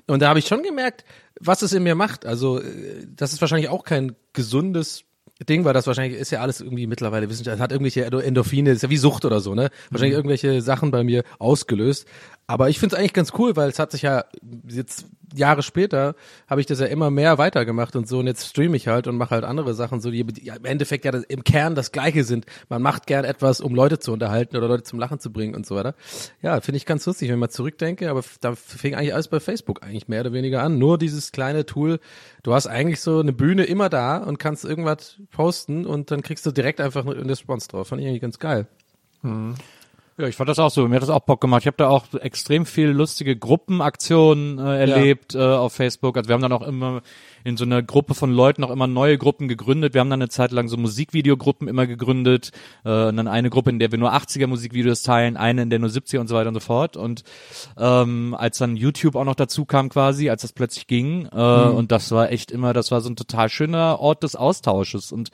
Und da habe ich schon gemerkt, was es in mir macht. Also, äh, das ist wahrscheinlich auch kein gesundes Ding, weil das wahrscheinlich ist ja alles irgendwie mittlerweile Wissenschaft, hat irgendwelche Endorphine, ist ja wie Sucht oder so, ne? Wahrscheinlich irgendwelche Sachen bei mir ausgelöst. Aber ich finde es eigentlich ganz cool, weil es hat sich ja jetzt Jahre später habe ich das ja immer mehr weitergemacht und so und jetzt streame ich halt und mache halt andere Sachen, so die im Endeffekt ja das, im Kern das Gleiche sind. Man macht gern etwas, um Leute zu unterhalten oder Leute zum Lachen zu bringen und so weiter. Ja, finde ich ganz lustig, wenn mal zurückdenke, aber da fing eigentlich alles bei Facebook eigentlich mehr oder weniger an. Nur dieses kleine Tool, du hast eigentlich so eine Bühne immer da und kannst irgendwas posten und dann kriegst du direkt einfach eine Response drauf. Fand ich eigentlich ganz geil. Ja, ich fand das auch so. Mir hat das auch Bock gemacht. Ich habe da auch extrem viel lustige Gruppenaktionen äh, erlebt äh, auf Facebook. Also wir haben dann auch immer in so einer Gruppe von Leuten auch immer neue Gruppen gegründet. Wir haben dann eine Zeit lang so Musikvideogruppen immer gegründet. Äh, und dann eine Gruppe, in der wir nur 80er Musikvideos teilen, eine, in der nur 70er und so weiter und so fort. Und ähm, als dann YouTube auch noch dazu kam quasi, als das plötzlich ging, äh, und das war echt immer, das war so ein total schöner Ort des Austausches. Und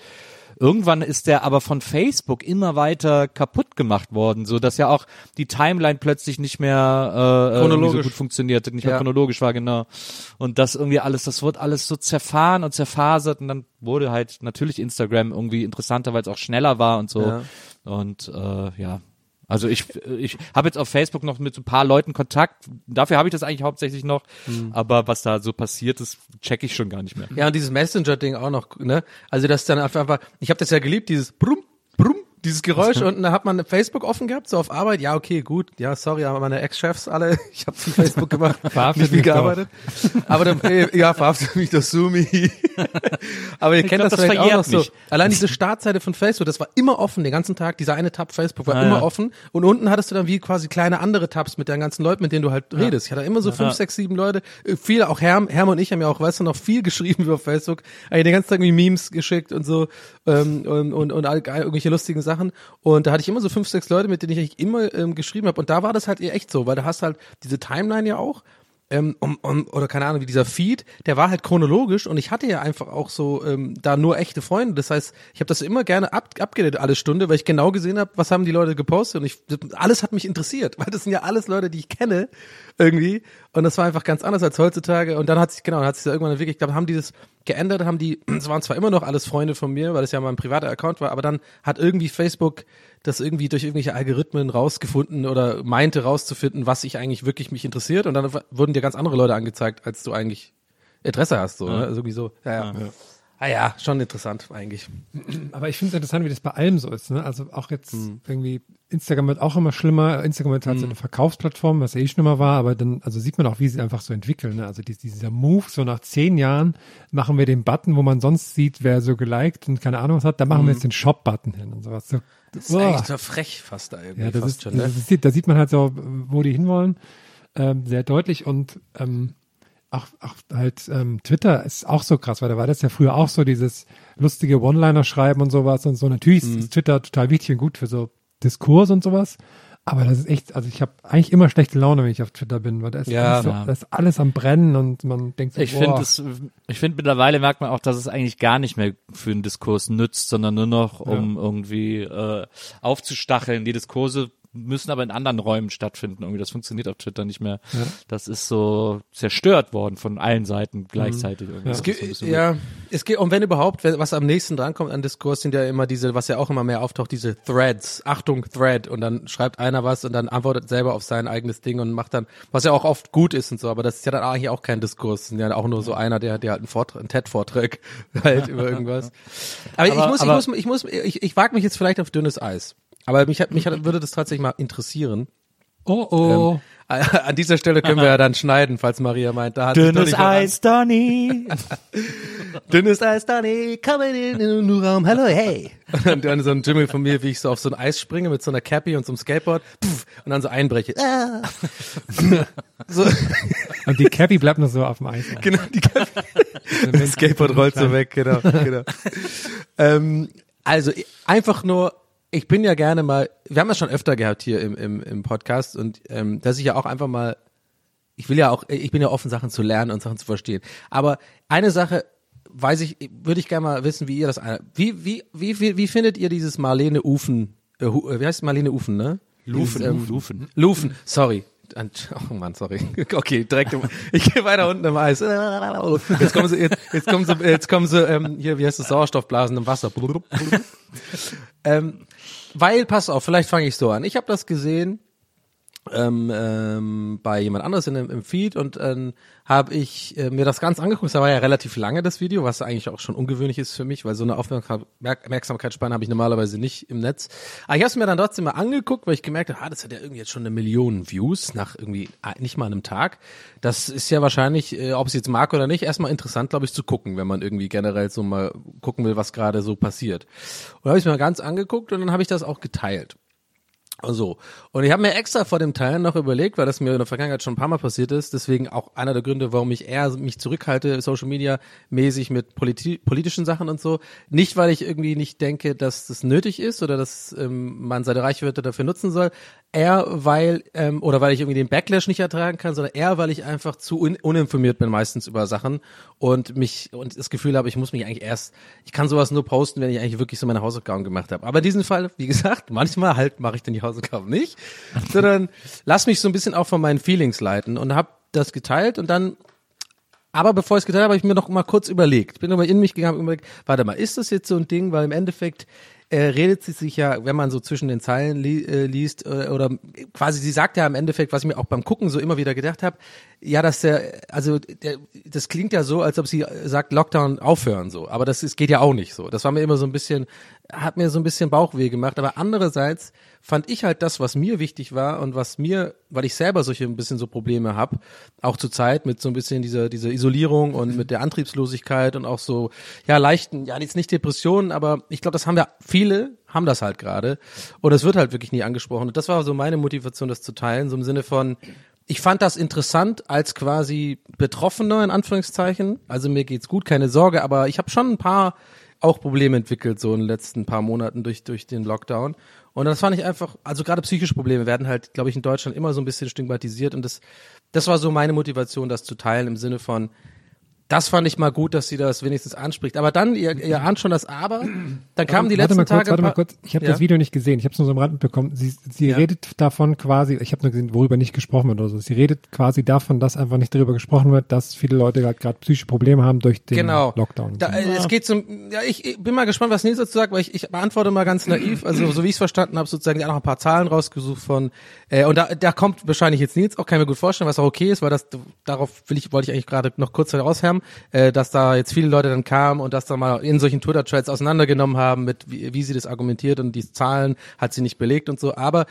Irgendwann ist der aber von Facebook immer weiter kaputt gemacht worden, so dass ja auch die Timeline plötzlich nicht mehr äh, Chronologisch. so gut funktionierte, nicht mehr Ja. chronologisch war, genau. Und das irgendwie alles, das wurde alles so zerfahren und zerfasert und dann wurde halt natürlich Instagram irgendwie interessanter, weil es auch schneller war und so. Ja. Und äh, ja. Also ich, ich habe jetzt auf Facebook noch mit so ein paar Leuten Kontakt. Dafür habe ich das eigentlich hauptsächlich noch. Mhm. Aber was da so passiert ist, check ich schon gar nicht mehr. Ja, und dieses Messenger-Ding auch noch, ne? Also das dann einfach, einfach ich habe das ja geliebt, dieses Brumm, dieses Geräusch und da hat man Facebook offen gehabt, so auf Arbeit, ja, okay, gut, ja, sorry, aber meine Ex-Chefs alle, ich habe viel Facebook gemacht, Verhaftet nicht viel mich doch. gearbeitet. Aber dann, äh, ja, verhaftet mich das Sumi. aber ihr kennt glaub, das das vielleicht auch noch so. Allein diese Startseite von Facebook, das war immer offen, den ganzen Tag, dieser eine Tab Facebook war Ah, immer ja. offen und unten hattest du dann wie quasi kleine andere Tabs mit den ganzen Leuten, mit denen du halt redest. Ich hatte immer so fünf, sechs, sieben Leute, äh, viele, auch Herm, Herm und ich haben ja auch, weißt du, noch viel geschrieben über Facebook, eigentlich den ganzen Tag irgendwie Memes geschickt und so ähm, und, und, und irgendwelche lustigen Sachen und da hatte ich immer so fünf, sechs Leute, mit denen ich eigentlich immer ähm, geschrieben habe und da war das halt echt so, weil da hast halt diese Timeline ja auch ähm, um, um, oder keine Ahnung, wie dieser Feed, der war halt chronologisch und ich hatte ja einfach auch so ähm, da nur echte Freunde. Das heißt, ich habe das immer gerne ab, abgedatet alle Stunde, weil ich genau gesehen habe, was haben die Leute gepostet und ich alles hat mich interessiert, weil das sind ja alles Leute, die ich kenne irgendwie und das war einfach ganz anders als heutzutage und dann hat sich genau, hat sich da irgendwann wirklich, ich glaube, haben die das geändert, haben die, es waren zwar immer noch alles Freunde von mir, weil das ja mein privater Account war, aber dann hat irgendwie Facebook das irgendwie durch irgendwelche Algorithmen rausgefunden oder meinte rauszufinden, was ich eigentlich wirklich mich interessiert und dann wurden dir ganz andere Leute angezeigt, als du eigentlich Interesse hast, so, ne? Also irgendwie so. Ja, ja. Ah ja, schon interessant eigentlich. Aber ich finde es interessant, wie das bei allem so ist. Ne? Also auch jetzt Hm. irgendwie, Instagram wird auch immer schlimmer. Instagram wird halt so eine Verkaufsplattform, was ja eh schlimmer war, aber dann, also sieht man auch, wie sie einfach so entwickeln. Ne? Also dies- dieser Move, so nach zehn Jahren machen wir den Button, wo man sonst sieht, wer so geliked und keine Ahnung was hat, da machen wir jetzt den Shop-Button hin und sowas. So. Das ist Uah. eigentlich so frech fast da irgendwie Ja, das fast ist, schon, ne? das ist, da sieht man halt so, wo die hinwollen, ähm, sehr deutlich und ähm, auch, auch halt ähm, Twitter ist auch so krass, weil da war das ja früher auch so dieses lustige One-Liner schreiben und sowas und so. Natürlich Mhm. ist Twitter total wichtig und gut für so Diskurs und sowas. Aber das ist echt, also ich habe eigentlich immer schlechte Laune, wenn ich auf Twitter bin, weil da ist, Ja. alles, so, Ja. da ist alles am Brennen und man denkt so, Ich finde ich finde mittlerweile merkt man auch, dass es eigentlich gar nicht mehr für einen Diskurs nützt, sondern nur noch um irgendwie äh, aufzustacheln. Die Diskurse müssen aber in anderen Räumen stattfinden. Irgendwie das funktioniert auf Twitter nicht mehr. Das ist so zerstört worden von allen Seiten gleichzeitig. Irgendwie. Es Das ist so ein geht, bisschen ja, es geht, und wenn überhaupt, was am nächsten drankommt an Diskurs, sind ja immer diese, was ja auch immer mehr auftaucht, diese Threads. Achtung, Thread. Und dann schreibt einer was und dann antwortet selber auf sein eigenes Ding und macht dann, was ja auch oft gut ist und so, aber das ist ja dann eigentlich auch kein Diskurs. Das ist ja auch nur so einer, der, der halt einen, Vortrag, einen TED-Vortrag halt über irgendwas. Aber, ich Aber- muss, aber- ich muss, ich muss, ich, ich wage mich jetzt vielleicht auf dünnes Eis. Aber mich hat, mich hat, würde das tatsächlich mal interessieren. oh oh. An dieser Stelle können wir ja dann schneiden, falls Maria meint, da hat Dünnes Eis, Donny. Dünnes Eis, Donny, komm in den Nu-Raum, hallo, hey. Und dann so ein Jimmel von mir, wie ich so auf so ein Eis springe mit so einer Cappy und so einem Skateboard pff, und dann so einbreche. Ah. so, Und die Cappy bleibt noch so auf dem Eis. genau, die Cappy. Das Skateboard rollt so weg, genau, genau. ähm, also einfach nur, ich bin ja gerne mal, wir haben das schon öfter gehabt hier im, im, im Podcast und ähm, dass ich ja auch einfach mal, ich will ja auch, ich bin ja offen, Sachen zu lernen und Sachen zu verstehen. Aber eine Sache weiß ich, würde ich gerne mal wissen, wie ihr das, wie, wie, wie, wie, wie findet ihr dieses Marlene Ufen äh, äh, wie heißt Marlene Ufen, ne? Lufen, Dieses, ähm, Lufen. Lufen, sorry. Oh Mann, sorry. Okay, direkt. Im, ich gehe weiter unten im Eis. Jetzt kommen sie, jetzt, jetzt kommen sie, jetzt kommen sie, ähm, hier, wie heißt das, Sauerstoffblasen im Wasser. ähm, weil, pass auf, vielleicht fange ich so an. Ich habe das gesehen ähm, ähm, bei jemand anderes in, im Feed und ähm, habe ich äh, mir das ganz angeguckt. Das war ja relativ lange das Video, was eigentlich auch schon ungewöhnlich ist für mich, weil so eine Aufmerksam- Merk- Aufmerksamkeitsspanne habe ich normalerweise nicht im Netz. Aber ich habe es mir dann trotzdem mal angeguckt, weil ich gemerkt habe, ah, das hat ja irgendwie jetzt schon eine Million Views nach irgendwie ah, nicht mal einem Tag. Das ist ja wahrscheinlich, äh, ob es jetzt mag oder nicht, erstmal interessant, glaube ich, zu gucken, wenn man irgendwie generell so mal gucken will, was gerade so passiert. Und habe ich mir mal ganz angeguckt und dann habe ich das auch geteilt. So. Und ich habe mir extra vor dem Teilen noch überlegt, weil das mir in der Vergangenheit schon ein paar Mal passiert ist, deswegen auch einer der Gründe, warum ich eher mich zurückhalte, Social Media mäßig mit politi politischen Sachen und so. Nicht, weil ich irgendwie nicht denke, dass das nötig ist oder dass ähm, man seine Reichweite dafür nutzen soll, eher weil, ähm, oder weil ich irgendwie den Backlash nicht ertragen kann, sondern eher, weil ich einfach zu un uninformiert bin meistens über Sachen und mich und das Gefühl habe, ich muss mich eigentlich erst, ich kann sowas nur posten, wenn ich eigentlich wirklich so meine Hausaufgaben gemacht habe. Aber in diesem Fall, wie gesagt, manchmal halt mache ich dann die Hausaufgaben nicht, sondern lass mich so ein bisschen auch von meinen Feelings leiten und habe das geteilt und dann aber bevor ich es getan habe, habe ich mir noch mal kurz überlegt. Bin nochmal in mich gegangen und überlegt, warte mal, ist das jetzt so ein Ding? Weil im Endeffekt äh, redet sie sich ja, wenn man so zwischen den Zeilen li äh, liest, äh, oder quasi, sie sagt ja im Endeffekt, was ich mir auch beim Gucken so immer wieder gedacht habe, ja, dass der, also der, das klingt ja so, als ob sie sagt, Lockdown aufhören so. Aber das ist, geht ja auch nicht so. Das war mir immer so ein bisschen, hat mir so ein bisschen Bauchweh gemacht. Aber andererseits fand ich halt das, was mir wichtig war und was mir, weil ich selber solche ein bisschen so Probleme habe, auch zur Zeit mit so ein bisschen dieser, dieser Isolierung und mit der Antriebslosigkeit und auch so, ja, leichten, ja, jetzt nicht Depressionen, aber ich glaube, das haben wir viele, haben das halt gerade. Und es wird halt wirklich nie angesprochen. Und das war so meine Motivation, das zu teilen, so im Sinne von, ich fand das interessant als quasi Betroffener in Anführungszeichen. Also mir geht's gut, keine Sorge, aber ich habe schon ein paar auch Probleme entwickelt so in den letzten paar Monaten durch durch den Lockdown. Und das fand ich einfach, also gerade psychische Probleme werden halt, glaube ich, in Deutschland immer so ein bisschen stigmatisiert. Und das das war so meine Motivation, das zu teilen im Sinne von das fand ich mal gut, dass sie das wenigstens anspricht. Aber dann, ihr, ihr ahnt schon das Aber, dann kamen die warte letzten mal kurz, Tage. Warte mal kurz, ich habe Ja? das Video nicht gesehen, ich habe es nur so am Rand mitbekommen. Sie, sie Ja. redet davon quasi, ich habe nur gesehen, worüber nicht gesprochen wird oder so. Sie redet quasi davon, dass einfach nicht darüber gesprochen wird, dass viele Leute halt gerade psychische Probleme haben durch den genau. Lockdown. Da, äh, es geht zum, ja, ich, ich bin mal gespannt, was Nils dazu sagt, weil ich, ich beantworte mal ganz naiv, also so wie ich es verstanden habe, sozusagen ja noch ein paar Zahlen rausgesucht von, äh, und da, da kommt wahrscheinlich jetzt Nils, auch kann ich mir gut vorstellen, was auch okay ist, weil das, darauf will ich, wollte ich eigentlich gerade noch kurz heraushärmen, äh, dass da jetzt viele Leute dann kamen und das dann mal in solchen Twitter-Threads auseinandergenommen haben, mit wie, wie sie das argumentiert und die Zahlen hat sie nicht belegt und so, aber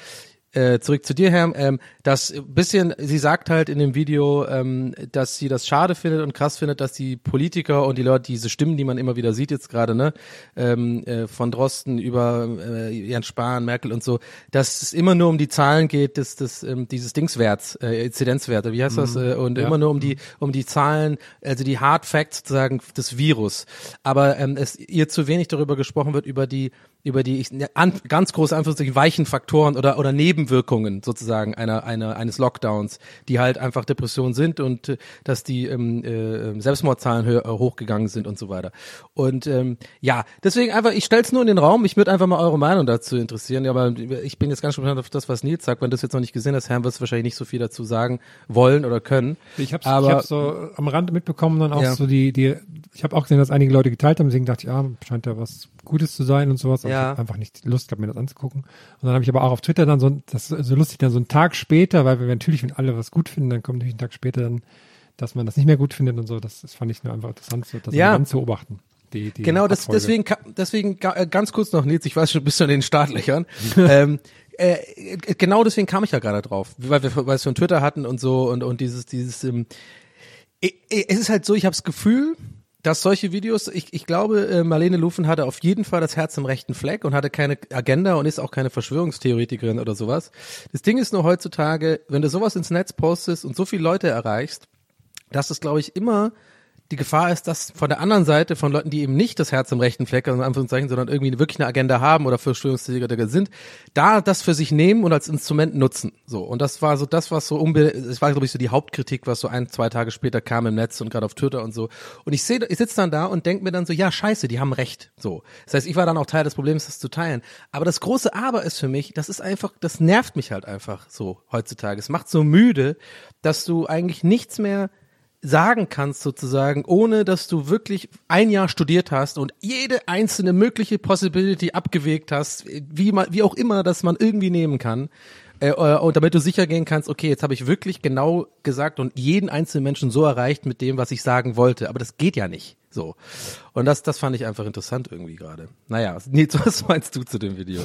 äh, zurück zu dir, Herr, ähm, das bisschen, sie sagt halt in dem Video, ähm, dass sie das schade findet und krass findet, dass die Politiker und die Leute, diese Stimmen, die man immer wieder sieht jetzt gerade, ne, ähm, äh, von Drosten über äh, Jens Spahn, Merkel und so, dass es immer nur um die Zahlen geht, des, des, ähm, dieses Dingswerts, äh, Inzidenzwerte, wie heißt das, äh, und Ja. immer nur um die, um die Zahlen, also die Hard Facts sozusagen des Virus. Aber ähm, es ihr zu wenig darüber gesprochen wird, über die über die ich, ne, an, ganz große Anführungszeichen weichen Faktoren oder oder Nebenwirkungen sozusagen einer einer eines Lockdowns, die halt einfach Depressionen sind und äh, dass die ähm, äh, Selbstmordzahlen hö- äh, hochgegangen sind und so weiter. Und ähm, ja, deswegen einfach, ich stell's nur in den Raum. Ich würde einfach mal eure Meinung dazu interessieren. Ja, aber ich bin jetzt ganz gespannt auf das, was Nils sagt. Wenn du das jetzt noch nicht gesehen hast, Herrn, wirst du wahrscheinlich nicht so viel dazu sagen wollen oder können. Ich habe aber ich hab so am Rand mitbekommen dann auch Ja. so die, die, ich habe auch gesehen, dass einige Leute geteilt haben, deswegen dachte ich, ja, scheint ja was Gutes zu sein und sowas. Ja. ich einfach nicht Lust gehabt, mir das anzugucken. Und dann habe ich aber auch auf Twitter dann so, das ist so lustig, dann so einen Tag später, weil wir natürlich, wenn alle was gut finden, dann kommt natürlich ein Tag später dann, dass man das nicht mehr gut findet und so. Das, das fand ich nur einfach interessant, so, das Ja. zu beobachten. Die, die Genau, das, deswegen, deswegen äh, ganz kurz noch, Nils, ich weiß schon, bist du in den Startlöchern. ähm, äh, äh, genau deswegen kam ich ja gerade drauf, weil wir, weil es von Twitter hatten und so und und dieses dieses. Ähm, es ist halt so, ich habe das Gefühl, dass solche Videos, ich, ich glaube, äh, Marlene Lufen hatte auf jeden Fall das Herz im rechten Fleck und hatte keine Agenda und ist auch keine Verschwörungstheoretikerin oder sowas. Das Ding ist nur heutzutage, wenn du sowas ins Netz postest und so viele Leute erreichst, dass es, glaube ich, immer die Gefahr ist, dass von der anderen Seite, von Leuten, die eben nicht das Herz im rechten Fleck, also in Anführungszeichen, sondern irgendwie wirklich eine Agenda haben oder Verschwörungstheoretiker sind, da das für sich nehmen und als Instrument nutzen. So. Und das war so das, was so unbe das war, glaube ich, so die Hauptkritik, was so ein, zwei Tage später kam im Netz und gerade auf Twitter und so. Und ich sehe, ich sitze dann da und denke mir dann so, ja, scheiße, die haben recht. So. Das heißt, ich war dann auch Teil des Problems, das zu teilen. Aber das große Aber ist für mich, das ist einfach, das nervt mich halt einfach so heutzutage. Es macht so müde, dass du eigentlich nichts mehr sagen kannst sozusagen, ohne dass du wirklich ein Jahr studiert hast und jede einzelne mögliche Possibility abgewegt hast, wie man, wie auch immer, dass man irgendwie nehmen kann. Äh, äh, und damit du sicher gehen kannst, okay, jetzt habe ich wirklich genau gesagt und jeden einzelnen Menschen so erreicht mit dem, was ich sagen wollte. Aber das geht ja nicht. So. Und das, das fand ich einfach interessant irgendwie gerade. Naja, Nils, was meinst du zu dem Video?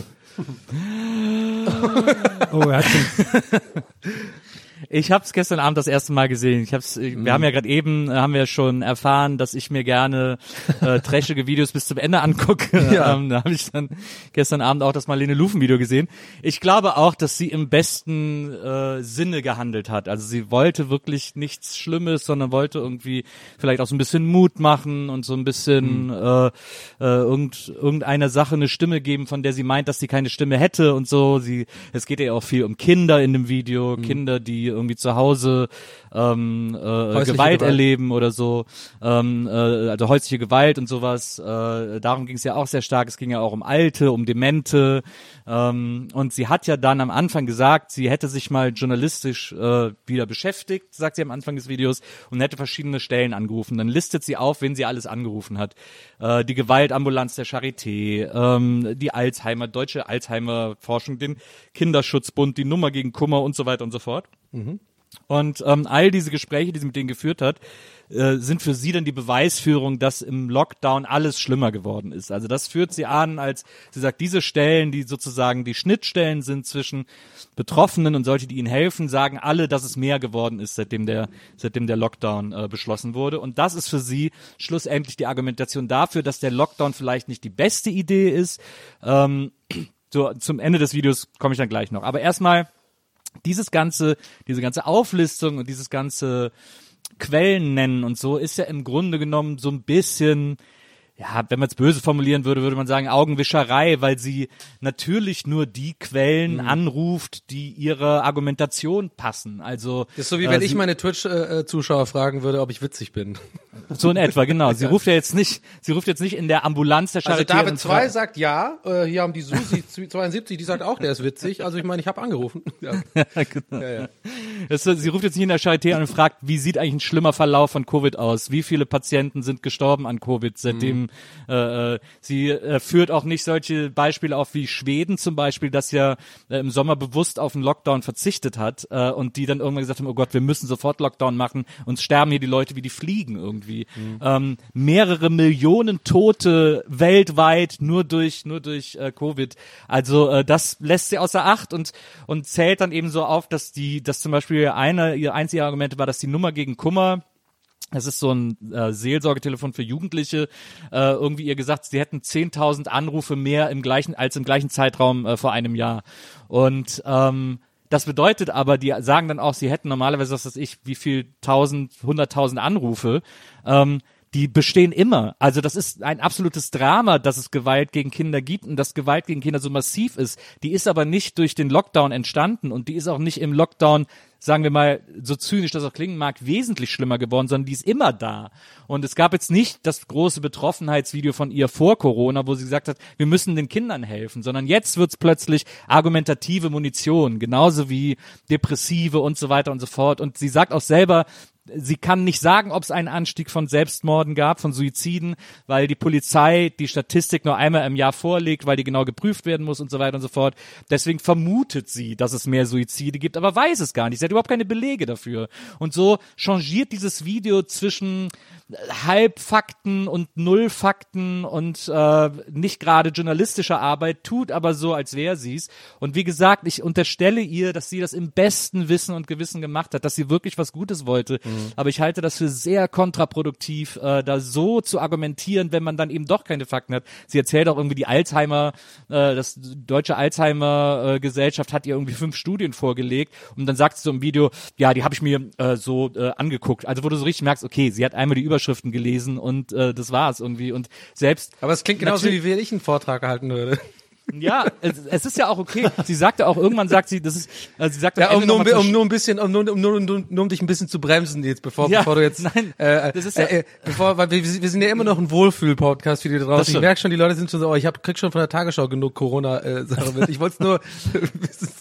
Oh, er hat schon, Ich habe es gestern Abend das erste Mal gesehen. Ich hab's, wir Mhm. haben ja gerade eben, äh, haben wir schon erfahren, dass ich mir gerne äh, trashige Videos bis zum Ende angucke. Ja. Ähm, da habe ich dann gestern Abend auch das Marlene Lufen Video gesehen. Ich glaube auch, dass sie im besten äh, Sinne gehandelt hat. Also sie wollte wirklich nichts Schlimmes, sondern wollte irgendwie vielleicht auch so ein bisschen Mut machen und so ein bisschen Mhm. äh, äh, irgend, irgendeiner Sache eine Stimme geben, von der sie meint, dass sie keine Stimme hätte und so. Sie, es geht ja auch viel um Kinder in dem Video, Mhm. Kinder, die irgendwie zu Hause ähm, äh, Gewalt, Gewalt. erleben oder so, ähm, äh, also häusliche Gewalt und sowas. Äh, darum ging es ja auch sehr stark. Es ging ja auch um Alte, um Demente. Ähm, und sie hat ja dann am Anfang gesagt, sie hätte sich mal journalistisch äh, wieder beschäftigt, sagt sie am Anfang des Videos, und hätte verschiedene Stellen angerufen. Dann listet sie auf, wen sie alles angerufen hat. Äh, die Gewaltambulanz der Charité, ähm, die Alzheimer, deutsche Alzheimer-Forschung, den Kinderschutzbund, die Nummer gegen Kummer und so weiter und so fort. Und ähm, all diese Gespräche, die sie mit denen geführt hat, äh, sind für sie dann die Beweisführung, dass im Lockdown alles schlimmer geworden ist. Also das führt sie an, als sie sagt, diese Stellen, die sozusagen die Schnittstellen sind zwischen Betroffenen und solche, die ihnen helfen, sagen alle, dass es mehr geworden ist, seitdem der, seitdem der Lockdown äh, beschlossen wurde. Und das ist für sie schlussendlich die Argumentation dafür, dass der Lockdown vielleicht nicht die beste Idee ist. Ähm, so, zum Ende des Videos komme ich dann gleich noch. Aber erstmal dieses ganze, diese ganze Auflistung und dieses ganze Quellen nennen und so ist ja im Grunde genommen so ein bisschen, ja, wenn man es böse formulieren würde, würde man sagen Augenwischerei, weil sie natürlich nur die Quellen anruft, die ihrer Argumentation passen. Also Das ist so wie äh, wenn ich meine Twitch-Zuschauer fragen würde, ob ich witzig bin. so in etwa genau. Sie ruft ja jetzt nicht, sie ruft jetzt nicht in der Ambulanz der Charité Also David und 2 fragt- sagt ja, äh, hier haben die Susi 72, die sagt auch, der ist witzig. Also ich meine, ich habe angerufen. Ja. genau. Ja, ja. Das, ist- sie ruft jetzt nicht in der Charité an und fragt, wie sieht eigentlich ein schlimmer Verlauf von Covid aus? Wie viele Patienten sind gestorben an Covid seitdem? Äh, äh, sie äh, führt auch nicht solche Beispiele auf wie Schweden zum Beispiel, das ja äh, im Sommer bewusst auf den Lockdown verzichtet hat äh, und die dann irgendwann gesagt haben, oh Gott, wir müssen sofort Lockdown machen, uns sterben hier die Leute wie die Fliegen irgendwie. Ähm, mehrere Millionen Tote weltweit nur durch nur durch äh, Covid. Also äh, das lässt sie außer Acht und und zählt dann eben so auf, dass die, dass zum Beispiel eine ihr einzige Argumente war, dass die Nummer gegen Kummer das ist so ein äh, Seelsorgetelefon für Jugendliche. Äh, irgendwie ihr gesagt, sie hätten 10.000 Anrufe mehr im gleichen als im gleichen Zeitraum äh, vor einem Jahr. Und ähm, das bedeutet aber, die sagen dann auch, sie hätten normalerweise, was weiß ich, wie viel tausend, hunderttausend Anrufe. Ähm, die bestehen immer. Also das ist ein absolutes Drama, dass es Gewalt gegen Kinder gibt und dass Gewalt gegen Kinder so massiv ist. Die ist aber nicht durch den Lockdown entstanden und die ist auch nicht im Lockdown, sagen wir mal, so zynisch das auch klingen mag, wesentlich schlimmer geworden, sondern die ist immer da. Und es gab jetzt nicht das große Betroffenheitsvideo von ihr vor Corona, wo sie gesagt hat, wir müssen den Kindern helfen, sondern jetzt wird's plötzlich argumentative Munition, genauso wie depressive und so weiter und so fort. Und sie sagt auch selber, sie kann nicht sagen, ob es einen Anstieg von Selbstmorden gab, von Suiziden, weil die Polizei die Statistik nur einmal im Jahr vorlegt, weil die genau geprüft werden muss und so weiter und so fort. Deswegen vermutet sie, dass es mehr Suizide gibt, aber weiß es gar nicht. Hat überhaupt keine Belege dafür. Und so changiert dieses Video zwischen Halbfakten und Nullfakten und äh, nicht gerade journalistischer Arbeit, tut aber so, als wäre sie's. Und wie gesagt, ich unterstelle ihr, dass sie das im besten Wissen und Gewissen gemacht hat, dass sie wirklich was Gutes wollte. Aber ich halte das für sehr kontraproduktiv, äh, da so zu argumentieren, wenn man dann eben doch keine Fakten hat. Sie erzählt auch irgendwie die Alzheimer, äh, das deutsche Alzheimer äh, Gesellschaft hat ihr irgendwie fünf Studien vorgelegt und dann sagt sie so, im Video, ja, die habe ich mir äh, so äh, angeguckt. Also wo du so richtig merkst, okay, sie hat einmal die Überschriften gelesen und äh, das war's irgendwie. Und selbst Aber es klingt genauso, wie wenn ich einen Vortrag halten würde. ja, es, es ist ja auch okay. Sie sagte auch irgendwann sagt sie, das ist, äh, sie sagt Ja, um nur, um nur ein bisschen, um nur, um nur, um nur, um dich ein bisschen zu bremsen jetzt, bevor, Ja, bevor du jetzt, nein, äh, das ist ja- äh, äh, bevor, weil wir, wir sind ja immer noch ein Wohlfühl-Podcast für die da draußen. Ich merke schon, die Leute sind schon so, oh, ich hab, krieg schon von der Tagesschau genug Corona-Sachen mit. Ich wollte es nur,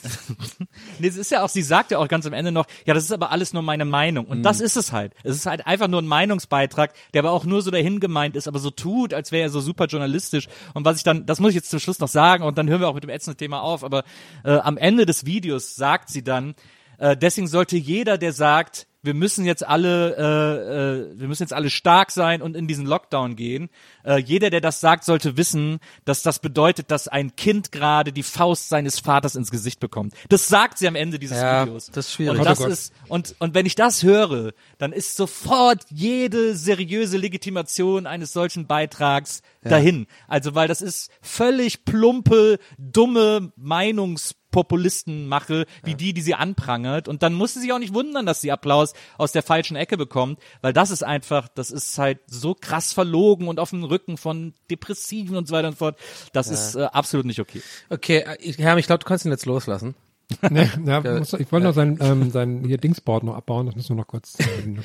Nee, es ist ja auch, sie sagt ja auch ganz am Ende noch, ja, das ist aber alles nur meine Meinung. Und das ist es halt. Es ist halt einfach nur ein Meinungsbeitrag, der aber auch nur so dahin gemeint ist, aber so tut, als wäre er so super journalistisch. Und was ich dann, das muss ich jetzt zum Schluss noch sagen, und dann hören wir auch mit dem ätzenden Thema auf, aber äh, am Ende des Videos sagt sie dann, äh, deswegen sollte jeder, der sagt, wir müssen jetzt alle, äh, äh, wir müssen jetzt alle stark sein und in diesen Lockdown gehen. Äh, jeder, der das sagt, sollte wissen, dass das bedeutet, dass ein Kind gerade die Faust seines Vaters ins Gesicht bekommt. Das sagt sie am Ende dieses Ja, Videos. das ist schwierig. Und Oh das Gott. ist und und wenn ich das höre, dann ist sofort jede seriöse Legitimation eines solchen Beitrags dahin. Also weil das ist völlig plumpe, dumme Meinungspopulistenmache, wie die, die sie anprangert. Und dann muss sie sich auch nicht wundern, dass sie Applaus aus der falschen Ecke bekommt, weil das ist einfach, das ist halt so krass verlogen und auf dem Rücken von Depressiven und so weiter und fort. Das ist äh, absolut nicht okay. okay, äh, ich, Herr, ich glaube, du kannst ihn jetzt loslassen. Nee, ja, muss, ich wollte noch sein, ähm, sein hier Dingsboard noch abbauen, das müssen wir noch kurz. Äh,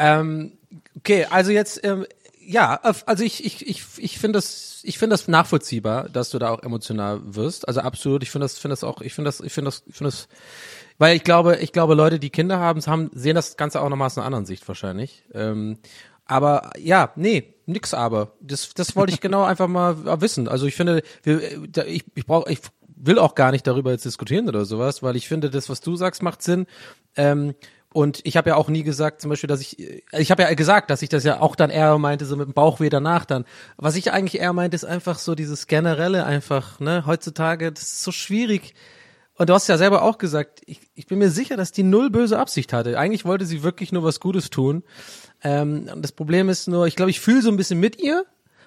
Ähm, okay, also jetzt, ähm, ja, also ich, ich, ich, ich finde das, ich finde das nachvollziehbar, dass du da auch emotional wirst. Also absolut, ich finde das, finde das auch, ich finde das, ich finde das, ich finde das, weil ich glaube, ich glaube, Leute, die Kinder haben, haben sehen das Ganze auch nochmal aus einer anderen Sicht wahrscheinlich. Ähm, aber ja, nee, nix aber. Das, das wollte ich genau einfach mal wissen. Also ich finde, wir, ich, ich brauche, ich will auch gar nicht darüber jetzt diskutieren oder sowas, weil ich finde, das, was du sagst, macht Sinn. Ähm, und ich habe ja auch nie gesagt, zum Beispiel, dass ich, ich habe ja gesagt, dass ich das ja auch dann eher meinte, so mit dem Bauchweh danach dann. Was ich eigentlich eher meinte, ist einfach so dieses generelle einfach, ne, heutzutage, das ist so schwierig. Und du hast ja selber auch gesagt, ich, ich bin mir sicher, dass die null böse Absicht hatte. Eigentlich wollte sie wirklich nur was Gutes tun. Ähm, und das Problem ist nur, ich glaube, ich fühle so ein bisschen mit ihr,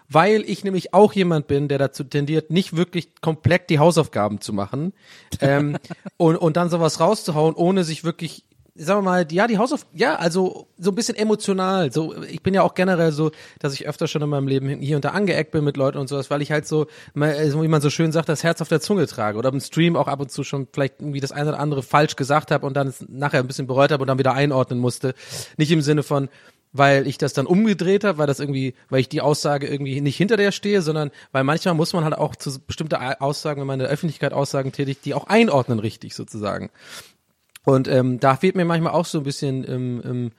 weil ich nämlich auch jemand bin, der dazu tendiert, nicht wirklich komplett die Hausaufgaben zu machen ähm, und, und dann sowas rauszuhauen, ohne sich wirklich sagen wir mal, ja, die Hausauf, ja, also so ein bisschen emotional. So, ich bin ja auch generell so, dass ich öfter schon in meinem Leben hier und da angeeckt bin mit Leuten und sowas, weil ich halt so, äh, wie man so schön sagt, das Herz auf der Zunge trage oder im Stream auch ab und zu schon vielleicht irgendwie das eine oder andere falsch gesagt habe und dann nachher ein bisschen bereut habe und dann wieder einordnen musste. Nicht im Sinne von, weil ich das dann umgedreht habe, weil das irgendwie, weil ich die Aussage irgendwie nicht hinter der stehe, sondern weil manchmal muss man halt auch zu bestimmte Aussagen, wenn man in der Öffentlichkeit Aussagen tätigt, die auch einordnen richtig sozusagen. Und ähm, da fehlt mir manchmal auch so ein bisschen ähm, ähm,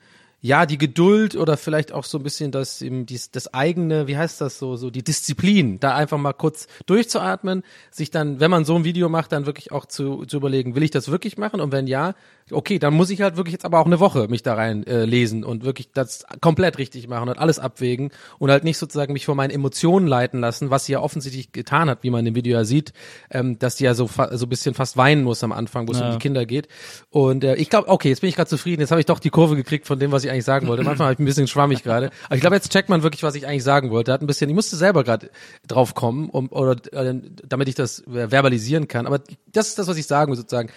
ja die Geduld oder vielleicht auch so ein bisschen das eben dies, das eigene, wie heißt das so, so die Disziplin, da einfach mal kurz durchzuatmen, sich dann, wenn man so ein Video macht, dann wirklich auch zu, zu überlegen, will ich das wirklich machen? Und wenn ja, okay, dann muss ich halt wirklich jetzt aber auch eine Woche mich da rein äh, lesen und wirklich das komplett richtig machen und alles abwägen und halt nicht sozusagen mich von meinen Emotionen leiten lassen, was sie ja offensichtlich getan hat, wie man im Video ja sieht, ähm, dass die ja so so ein bisschen fast weinen muss am Anfang, wo es um die Kinder geht. Und äh, ich glaube, okay, jetzt bin ich gerade zufrieden, jetzt habe ich doch die Kurve gekriegt von dem, was ich eigentlich sagen wollte. Manchmal habe ich ein bisschen schwammig gerade, aber ich glaube, jetzt checkt man wirklich, was ich eigentlich sagen wollte. Hat ein bisschen, ich musste selber gerade drauf kommen, um, oder äh, damit ich das verbalisieren kann. Aber das ist das, was ich sagen muss sozusagen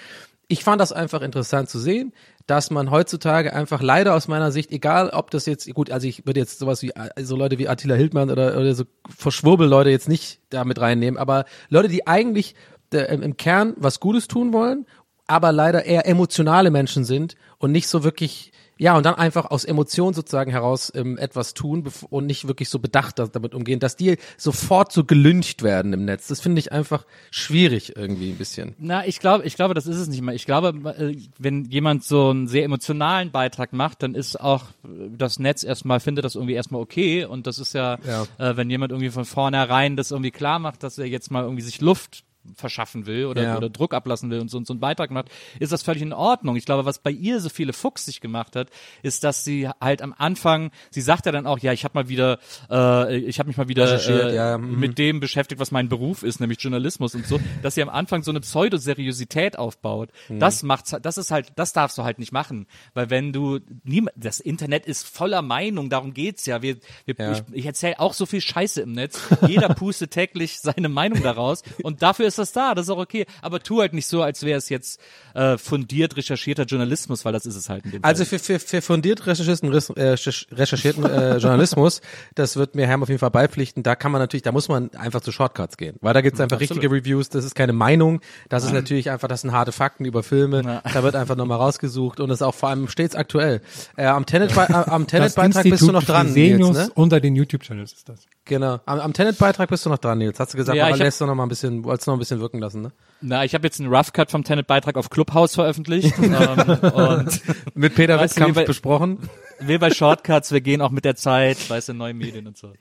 ich fand das einfach interessant zu sehen, dass man heutzutage einfach leider aus meiner Sicht, egal ob das jetzt, gut, also ich würde jetzt sowas wie so Leute wie Attila Hildmann oder, oder so Verschwurbel-Leute jetzt nicht da mit reinnehmen, aber Leute, die eigentlich äh, im Kern was Gutes tun wollen, aber leider eher emotionale Menschen sind und nicht so wirklich ja, und dann einfach aus Emotionen sozusagen heraus ähm, etwas tun und nicht wirklich so bedacht da- damit umgehen, dass die sofort so gelüncht werden im Netz. Das finde ich einfach schwierig irgendwie ein bisschen. Na, ich glaube, ich glaube, das ist es nicht mal. Ich glaube, äh, wenn jemand so einen sehr emotionalen Beitrag macht, dann ist auch äh, das Netz erstmal, findet das irgendwie erstmal okay. Und das ist ja, Ja. Äh, wenn jemand irgendwie von vornherein das irgendwie klar macht, dass er jetzt mal irgendwie sich Luft verschaffen will oder, Ja. oder Druck ablassen will und so, so einen Beitrag macht, ist das völlig in Ordnung. Ich glaube, was bei ihr so viele fuchsig gemacht hat, ist, dass sie halt am Anfang, sie sagt ja dann auch, ja, ich habe mal wieder, äh, ich habe mich mal wieder äh, ja, mhm. mit dem beschäftigt, was mein Beruf ist, nämlich Journalismus und so, dass sie am Anfang so eine Pseudoseriosität aufbaut. Mhm. Das macht's, das ist halt, das darfst du halt nicht machen, weil wenn du nie, das Internet ist voller Meinung, darum geht's ja. Wir, wir Ja. ich, ich erzähle auch so viel Scheiße im Netz. Jeder pustet täglich seine Meinung daraus und dafür ist ist das da, das ist auch okay. Aber tu halt nicht so, als wäre es jetzt äh, fundiert recherchierter Journalismus, weil das ist es halt in dem Also Fall. für, für, für fundiert recherchierten, äh, recherchierten äh, Journalismus, das wird mir Herm auf jeden Fall beipflichten, da kann man natürlich, da muss man einfach zu Shortcuts gehen, weil da gibt's einfach richtige Reviews, das ist keine Meinung, das ist natürlich einfach, das sind harte Fakten über Filme, Ja. da wird einfach nochmal rausgesucht und das ist auch vor allem stets aktuell. Äh, am Tenet, äh, am Das Tenet-Beitrag bist du noch dran, Fresenius Nils, ne? unter den YouTube-Channels ist das. Genau. Am, am Tenet-Beitrag bist du noch dran, Nils. Hast du gesagt, Ja, aber lässt du noch mal ein bisschen, wolltest noch ein bisschen wirken lassen, ne? Na, ich habe jetzt einen Rough Cut vom Tenet-Beitrag auf Clubhouse veröffentlicht. ähm, und Mit Peter Wettkampf besprochen. Wir bei Shortcuts, wir gehen auch mit der Zeit, weißt du, neue Medien und so.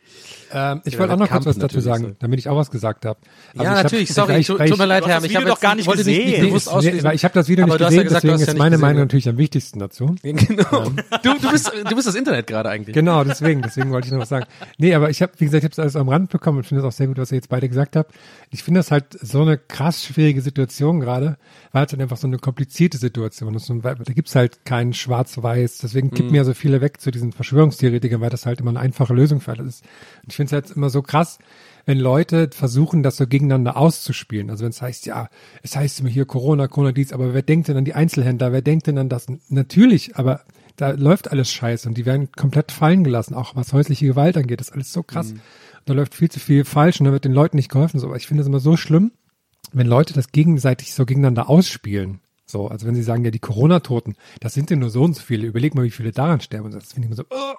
Ähm, ich Ja, wollte auch noch kurz Kampf was dazu sagen, so. damit ich auch was gesagt habe. Also ja, ich hab- natürlich, ich- sorry, ich- tut tut mir ich- leid, Herr, ich habe doch gar nicht wollte nicht, nicht gesehen. bewusst Nee, ich habe das Video nicht du hast ja gesehen, gesagt, deswegen ist meine gesehen, Meinung natürlich am wichtigsten dazu. Genau. Du, du bist, du bist das Internet gerade eigentlich. Genau, deswegen, deswegen wollte ich noch was sagen. Nee, aber ich habe, wie gesagt, ich habe es alles am Rand bekommen und finde es auch sehr gut, was ihr jetzt beide gesagt habt. Ich finde das halt so eine krass schwierige Situation gerade, weil es halt einfach so eine komplizierte Situation ist. Und da gibt's halt kein Schwarz-Weiß. Deswegen kippen Mhm. ja so viele weg zu diesen Verschwörungstheoretikern, weil das halt immer eine einfache Lösung für alles ist. Und ich finde es halt immer so krass, wenn Leute versuchen, das so gegeneinander auszuspielen. Also wenn es heißt, ja, es heißt immer hier Corona, Corona dies, aber wer denkt denn an die Einzelhändler? Wer denkt denn an das? Natürlich, aber da läuft alles scheiße und die werden komplett fallen gelassen, auch was häusliche Gewalt angeht. Das ist alles so krass. Mhm. Da läuft viel zu viel falsch und da wird den Leuten nicht geholfen. So, aber ich finde es immer so schlimm, wenn Leute das gegenseitig so gegeneinander ausspielen. So, also wenn sie sagen, ja, die Corona-Toten, das sind ja nur so und so viele. Überleg mal, wie viele daran sterben. Und das finde ich immer so, oh.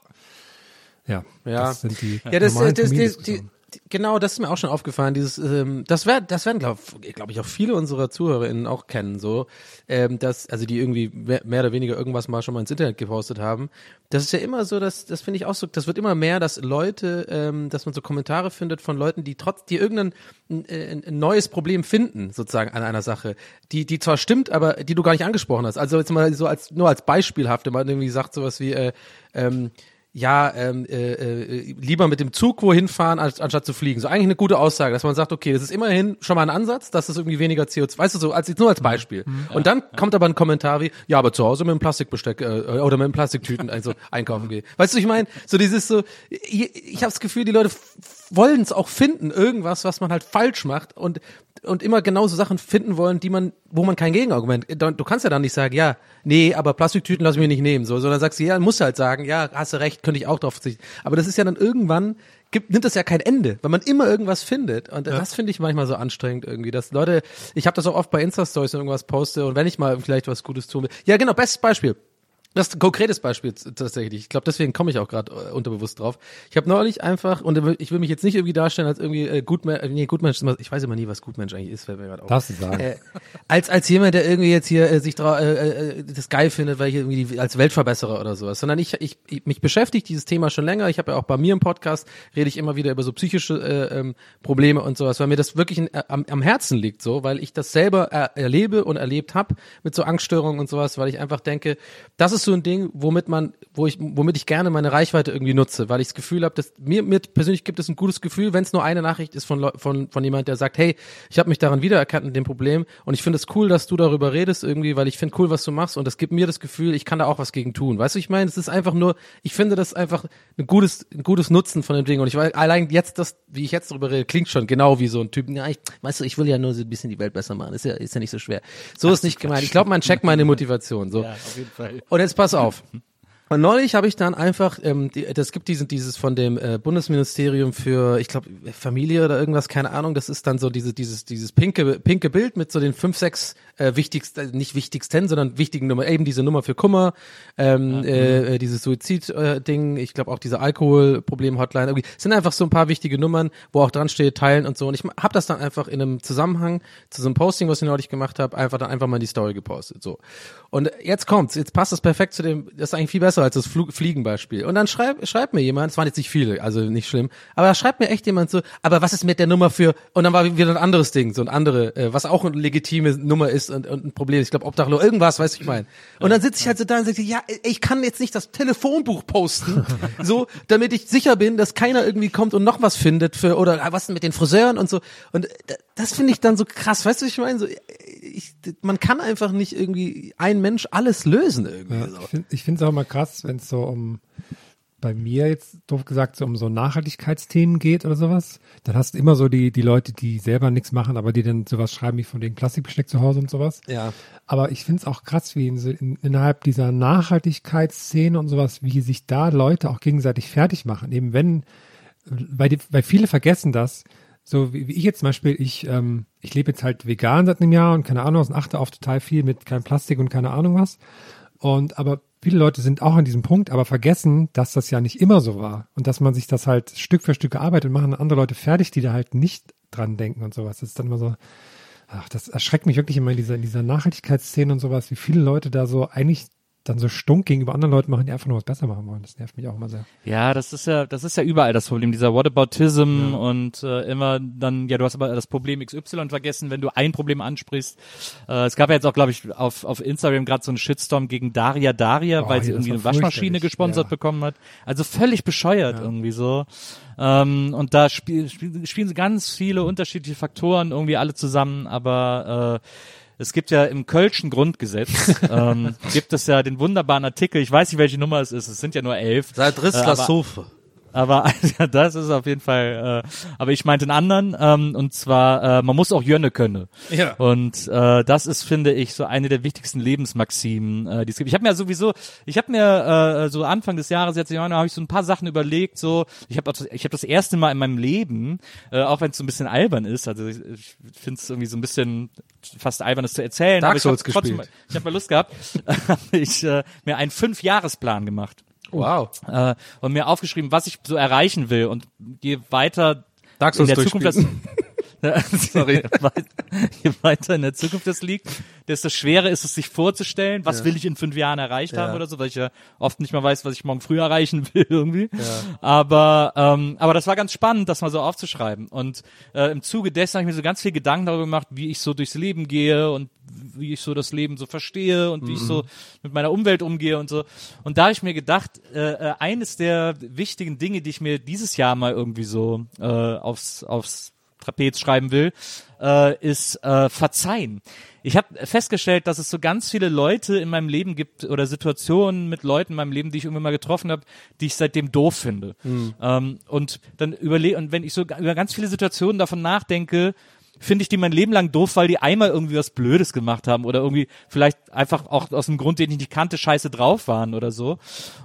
ja, Ja. das sind die Ja, das, das, das, die, genau, das ist mir auch schon aufgefallen. Dieses, ähm, das werden, das werden, glaube glaub ich, auch viele unserer ZuhörerInnen auch kennen, so, ähm, dass, also die irgendwie mehr, oder weniger irgendwas mal schon mal ins Internet gepostet haben. Das ist ja immer so, dass, das finde ich auch so, das wird immer mehr, dass Leute, ähm, dass man so Kommentare findet von Leuten, die trotz, die irgendein äh, neues Problem finden, sozusagen an einer Sache, die, die zwar stimmt, aber die du gar nicht angesprochen hast. Also jetzt mal so als, nur als beispielhaft, wenn man irgendwie sagt sowas wie, äh, ähm, ja, ähm, äh, äh, lieber mit dem Zug wohin fahren, als, anstatt zu fliegen. So eigentlich eine gute Aussage, dass man sagt, okay, das ist immerhin schon mal ein Ansatz, dass es irgendwie weniger CO2, weißt du, so als nur als Beispiel. Und dann kommt aber ein Kommentar wie, ja, aber zu Hause mit dem Plastikbesteck äh, oder mit dem Plastiktüten also einkaufen gehen. Weißt du, ich meine, so dieses so, ich, ich habe das Gefühl, die Leute wollen es auch finden, irgendwas, was man halt falsch macht und und immer genauso Sachen finden wollen, die man, wo man kein Gegenargument. Du kannst ja dann nicht sagen, ja, nee, aber Plastiktüten lass ich mir nicht nehmen, so, sondern sagst du, ja, musst du halt sagen, ja, hast du recht, könnte ich auch drauf verzichten. Aber das ist ja dann irgendwann gibt, nimmt das ja kein Ende, weil man immer irgendwas findet. Und das finde ich manchmal so anstrengend irgendwie, dass Leute, ich habe das auch oft bei Insta-Stories und irgendwas poste und wenn ich mal vielleicht was Gutes tun will. Ja, genau, bestes Beispiel. Das ist ein konkretes Beispiel tatsächlich. Ich glaube, deswegen komme ich auch gerade äh, unterbewusst drauf. Ich habe neulich einfach, und ich will mich jetzt nicht irgendwie darstellen als irgendwie äh, Gutmensch, äh, nee, Gutmensch, ich weiß immer nie, was Gutmensch eigentlich ist, fällt mir gerade auf. Darfst du sagen. Äh, als als jemand, der irgendwie jetzt hier äh, sich dra äh, äh, das geil findet, weil ich irgendwie die, als Weltverbesserer oder sowas, sondern ich, ich, ich mich beschäftigt dieses Thema schon länger. Ich habe ja auch bei mir im Podcast rede ich immer wieder über so psychische äh, ähm, Probleme und sowas, weil mir das wirklich in, äh, am, am Herzen liegt, so, weil ich das selber er, erlebe und erlebt habe mit so Angststörungen und sowas, weil ich einfach denke, das ist so ein Ding, womit man, wo ich, womit ich gerne meine Reichweite irgendwie nutze, weil ich das Gefühl habe, dass mir, mir persönlich gibt es ein gutes Gefühl, wenn es nur eine Nachricht ist von von von jemand, der sagt, hey, ich habe mich daran wiedererkannt in dem Problem und ich finde es cool, dass du darüber redest irgendwie, weil ich finde cool, was du machst und das gibt mir das Gefühl, ich kann da auch was gegen tun. Weißt du, ich meine, es ist einfach nur, ich finde das einfach ein gutes, ein gutes Nutzen von dem Ding und ich weiß, allein jetzt das, wie ich jetzt darüber rede, klingt schon genau wie so ein Typ. Ja, ich, weißt du, ich will ja nur so ein bisschen die Welt besser machen. Ist ja, ist ja nicht so schwer. So ist nicht gemeint. Ich glaube, man checkt meine Motivation. So. Ja, auf jeden Fall. Und jetzt pass auf. Und neulich habe ich dann einfach, ähm, die, das gibt diesen, dieses von dem äh, Bundesministerium für, ich glaube, Familie oder irgendwas, keine Ahnung, das ist dann so diese, dieses, dieses pinke, pinke Bild mit so den fünf, sechs äh, wichtigsten, nicht wichtigsten, sondern wichtigen Nummer, eben diese Nummer für Kummer, ähm, äh, äh, dieses Suizid-Ding, ich glaube auch diese Alkoholproblem-Hotline, irgendwie, sind einfach so ein paar wichtige Nummern, wo auch dran steht, teilen und so. Und ich habe das dann einfach in einem Zusammenhang zu so einem Posting, was ich neulich gemacht habe, einfach dann einfach mal in die Story gepostet. So. Und jetzt kommt's, jetzt passt das perfekt zu dem, das ist eigentlich viel besser als das Flug, Fliegenbeispiel. Und dann schreibt schreibt mir jemand, es waren jetzt nicht viele, also nicht schlimm, aber schreibt mir echt jemand so, aber was ist mit der Nummer für, und dann war wieder ein anderes Ding, so ein andere, äh, was auch eine legitime Nummer ist und, und ein Problem, ich glaube Obdachlos, irgendwas, weiß ich mein. Und dann sitze ich halt so da und sage, ja, ich kann jetzt nicht das Telefonbuch posten, so, damit ich sicher bin, dass keiner irgendwie kommt und noch was findet für, oder ah, was ist mit den Friseuren und so. Und äh, das finde ich dann so krass, weißt du, ich meine? So, ich, man kann einfach nicht irgendwie ein Mensch alles lösen irgendwie. Ja, so. ich finde es auch mal krass, wenn es so um bei mir jetzt doof gesagt so um so Nachhaltigkeitsthemen geht oder sowas, dann hast du immer so die, die Leute, die selber nichts machen, aber die dann sowas schreiben wie von wegen Plastikbesteck zu Hause und sowas. Ja. Aber ich finde es auch krass, wie in, in, innerhalb dieser Nachhaltigkeitsszene und sowas, wie sich da Leute auch gegenseitig fertig machen. Eben wenn, weil, die, weil viele vergessen das, so wie, wie ich jetzt zum Beispiel, ich, ähm, ich lebe jetzt halt vegan seit einem Jahr und keine Ahnung was und achte auf total viel mit kein Plastik und keine Ahnung was. Und aber viele Leute sind auch an diesem Punkt, aber vergessen, dass das ja nicht immer so war und dass man sich das halt Stück für Stück erarbeitet und machen andere Leute fertig, die da halt nicht dran denken und sowas. Das ist dann immer so, ach, das erschreckt mich wirklich immer in dieser, in dieser Nachhaltigkeitsszene und sowas, wie viele Leute da so eigentlich dann so stunk gegenüber anderen Leuten machen, die einfach nur was besser machen wollen. Das nervt mich auch immer sehr. Ja, das ist ja, das ist ja überall das Problem, dieser Whataboutism und äh, immer dann, ja, du hast aber das Problem XY vergessen, wenn du ein Problem ansprichst. Äh, es gab ja jetzt auch, glaube ich, auf, auf Instagram gerade so einen Shitstorm gegen Daria Daria, Oh, weil sie ja, irgendwie eine Waschmaschine gesponsert ja. bekommen hat. Also völlig bescheuert irgendwie so. Ähm, und da spiel, spiel, spielen ganz viele unterschiedliche Faktoren irgendwie alle zusammen, aber äh, es gibt ja im Kölschen Grundgesetz, ähm, gibt es ja den wunderbaren Artikel, ich weiß nicht, welche Nummer es ist, es sind ja nur elf. Seit Riss Äh, Sofe. Aber ja, das ist auf jeden Fall. Äh, aber ich meinte einen anderen ähm, und zwar äh, man muss auch Jönne können. Ja. Und äh, das ist, finde ich, so eine der wichtigsten Lebensmaximen, äh, die es gibt. Ich habe mir sowieso, ich habe mir äh, so Anfang des Jahres jetzt Januar habe ich so ein paar Sachen überlegt. So, ich habe ich habe das erste Mal in meinem Leben, äh, auch wenn es so ein bisschen albern ist, also ich, ich finde es irgendwie so ein bisschen fast albern, das zu erzählen. Dark aber ich hab Souls trotzdem, ich habe mal Lust gehabt, habe ich äh, mir einen Fünfjahresplan gemacht Wow. äh, und mir aufgeschrieben, was ich so erreichen will. Und je weiter Dark in Souls der Zukunft das. Sorry. je, weit, je weiter in der Zukunft das liegt, desto schwerer ist es, sich vorzustellen, was will ich in fünf Jahren erreicht haben oder so, weil ich ja oft nicht mal weiß, was ich morgen früh erreichen will irgendwie. Aber ähm, aber das war ganz spannend, das mal so aufzuschreiben. Und äh, im Zuge dessen habe ich mir so ganz viel Gedanken darüber gemacht, wie ich so durchs Leben gehe und wie ich so das Leben so verstehe und wie ich so mit meiner Umwelt umgehe und so. Und da habe ich mir gedacht, äh, äh, eines der wichtigen Dinge, die ich mir dieses Jahr mal irgendwie so äh, aufs, aufs Trapez schreiben will, äh, ist äh, Verzeihen. Ich habe festgestellt, dass es so ganz viele Leute in meinem Leben gibt oder Situationen mit Leuten in meinem Leben, die ich irgendwann mal getroffen habe, die ich seitdem doof finde. Ähm, und dann überlege und wenn ich so über ganz viele Situationen davon nachdenke, finde ich die mein Leben lang doof, weil die einmal irgendwie was Blödes gemacht haben oder irgendwie vielleicht einfach auch aus einem Grund, den ich nicht kannte, scheiße drauf waren oder so.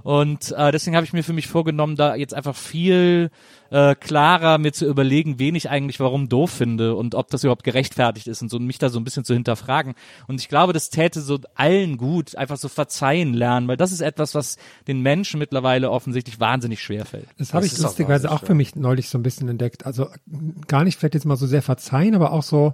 Und äh, deswegen habe ich mir für mich vorgenommen, da jetzt einfach viel äh, klarer mir zu überlegen, wen ich eigentlich warum doof finde und ob das überhaupt gerechtfertigt ist und so und mich da so ein bisschen zu hinterfragen. Und ich glaube, das täte so allen gut, einfach so verzeihen lernen, weil das ist etwas, was den Menschen mittlerweile offensichtlich wahnsinnig schwer fällt. Das habe ich auch lustigerweise auch, wahnsinnig für mich neulich so ein bisschen entdeckt. Also gar nicht vielleicht jetzt mal so sehr verzeihen, aber auch so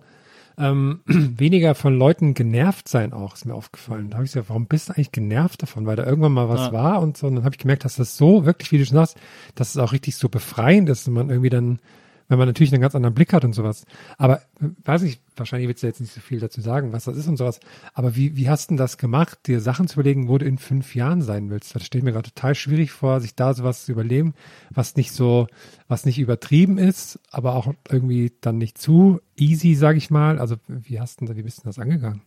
ähm, weniger von Leuten genervt sein auch, ist mir aufgefallen. Da habe ich gesagt, warum bist du eigentlich genervt davon? Weil da irgendwann mal was war und so. Und dann habe ich gemerkt, dass das so wirklich, wie du schon sagst, dass es auch richtig so befreiend ist und man irgendwie dann, wenn man natürlich einen ganz anderen Blick hat und sowas. Aber weiß ich, wahrscheinlich willst du jetzt nicht so viel dazu sagen, was das ist und sowas. Aber wie, wie hast du denn das gemacht, dir Sachen zu überlegen, wo du in fünf Jahren sein willst? Das steht mir gerade total schwierig vor, sich da sowas zu überlegen, was nicht so, was nicht übertrieben ist, aber auch irgendwie dann nicht zu easy, sag ich mal. Also wie hast du wie bist du das angegangen?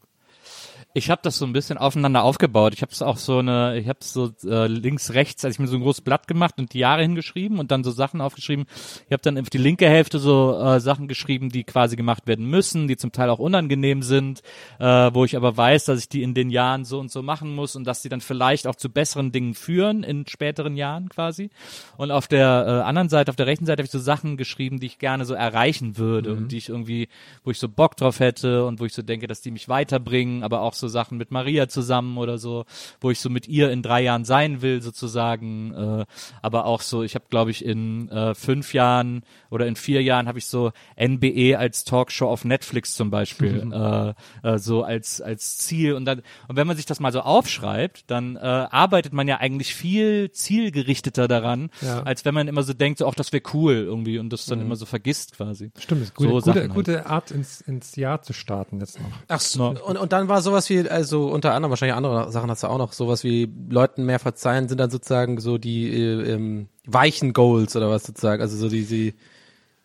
Ich habe das so ein bisschen aufeinander aufgebaut. Ich habe es auch so eine, ich habe so äh, links, rechts, also ich mir so ein großes Blatt gemacht und die Jahre hingeschrieben und dann so Sachen aufgeschrieben. Ich habe dann auf die linke Hälfte so äh, Sachen geschrieben, die quasi gemacht werden müssen, die zum Teil auch unangenehm sind, äh, wo ich aber weiß, dass ich die in den Jahren so und so machen muss und dass die dann vielleicht auch zu besseren Dingen führen in späteren Jahren quasi. Und auf der äh, anderen Seite, auf der rechten Seite habe ich so Sachen geschrieben, die ich gerne so erreichen würde und die ich irgendwie, wo ich so Bock drauf hätte und wo ich so denke, dass die mich weiterbringen, aber auch so Sachen mit Maria zusammen oder so, wo ich so mit ihr in drei Jahren sein will sozusagen, äh, aber auch so, ich habe glaube ich in äh, fünf Jahren oder in vier Jahren habe ich so NBE als Talkshow auf Netflix zum Beispiel äh, äh, so als als Ziel und dann und wenn man sich das mal so aufschreibt, dann äh, arbeitet man ja eigentlich viel zielgerichteter daran, Ja. als wenn man immer so denkt, so, ach das wäre cool irgendwie und das dann immer so vergisst quasi. Stimmt, ist gute, So gute, halt. gute Art ins, ins Jahr zu starten jetzt noch. Ach so. Und, und dann war sowas wie, also unter anderem wahrscheinlich andere Sachen hast du auch noch, sowas wie Leuten mehr verzeihen, sind dann sozusagen so die äh, ähm, weichen Goals oder was sozusagen, also so die, die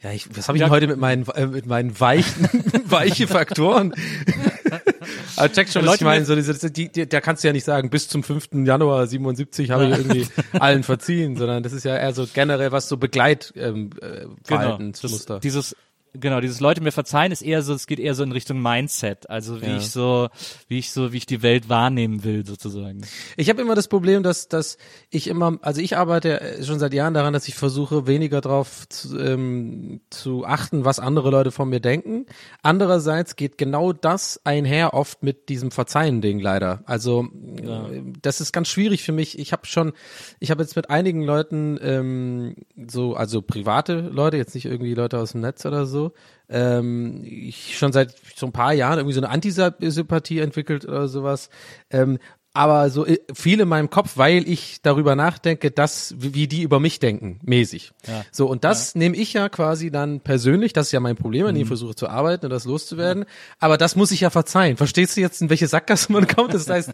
ja, ich, was habe ich Ja. denn heute mit meinen äh, mit meinen weichen weiche Faktoren? Aber check schon, was Leute ich meine. So diese, die, die, da kannst du ja nicht sagen, bis zum 5. Januar 77 habe ich irgendwie allen verziehen, sondern das ist ja eher so generell was so Begleit ähm, äh, Verhaltensmuster. Das, dieses genau, dieses Leute mir verzeihen ist eher so, es geht eher so in Richtung Mindset, also wie Ja. ich so, wie ich so, wie ich die Welt wahrnehmen will sozusagen. Ich habe immer das Problem, dass, dass ich immer, also ich arbeite schon seit Jahren daran, dass ich versuche, weniger darauf zu, ähm, zu achten, was andere Leute von mir denken. Andererseits geht genau das einher oft mit diesem Verzeihen-Ding leider. Also äh, das ist ganz schwierig für mich. Ich habe schon, ich habe jetzt mit einigen Leuten ähm, so, also private Leute, jetzt nicht irgendwie Leute aus dem Netz oder so, ähm, ich schon seit so ein paar Jahren irgendwie so eine Antisympathie entwickelt oder sowas. Ähm, aber so äh, viel in meinem Kopf, weil ich darüber nachdenke, dass wie die über mich denken, mäßig. So und das nehme ich ja quasi dann persönlich, das ist ja mein Problem, an dem ich versuche zu arbeiten und das loszuwerden, aber das muss ich ja verzeihen. Verstehst du jetzt, in welche Sackgasse man kommt? Das heißt,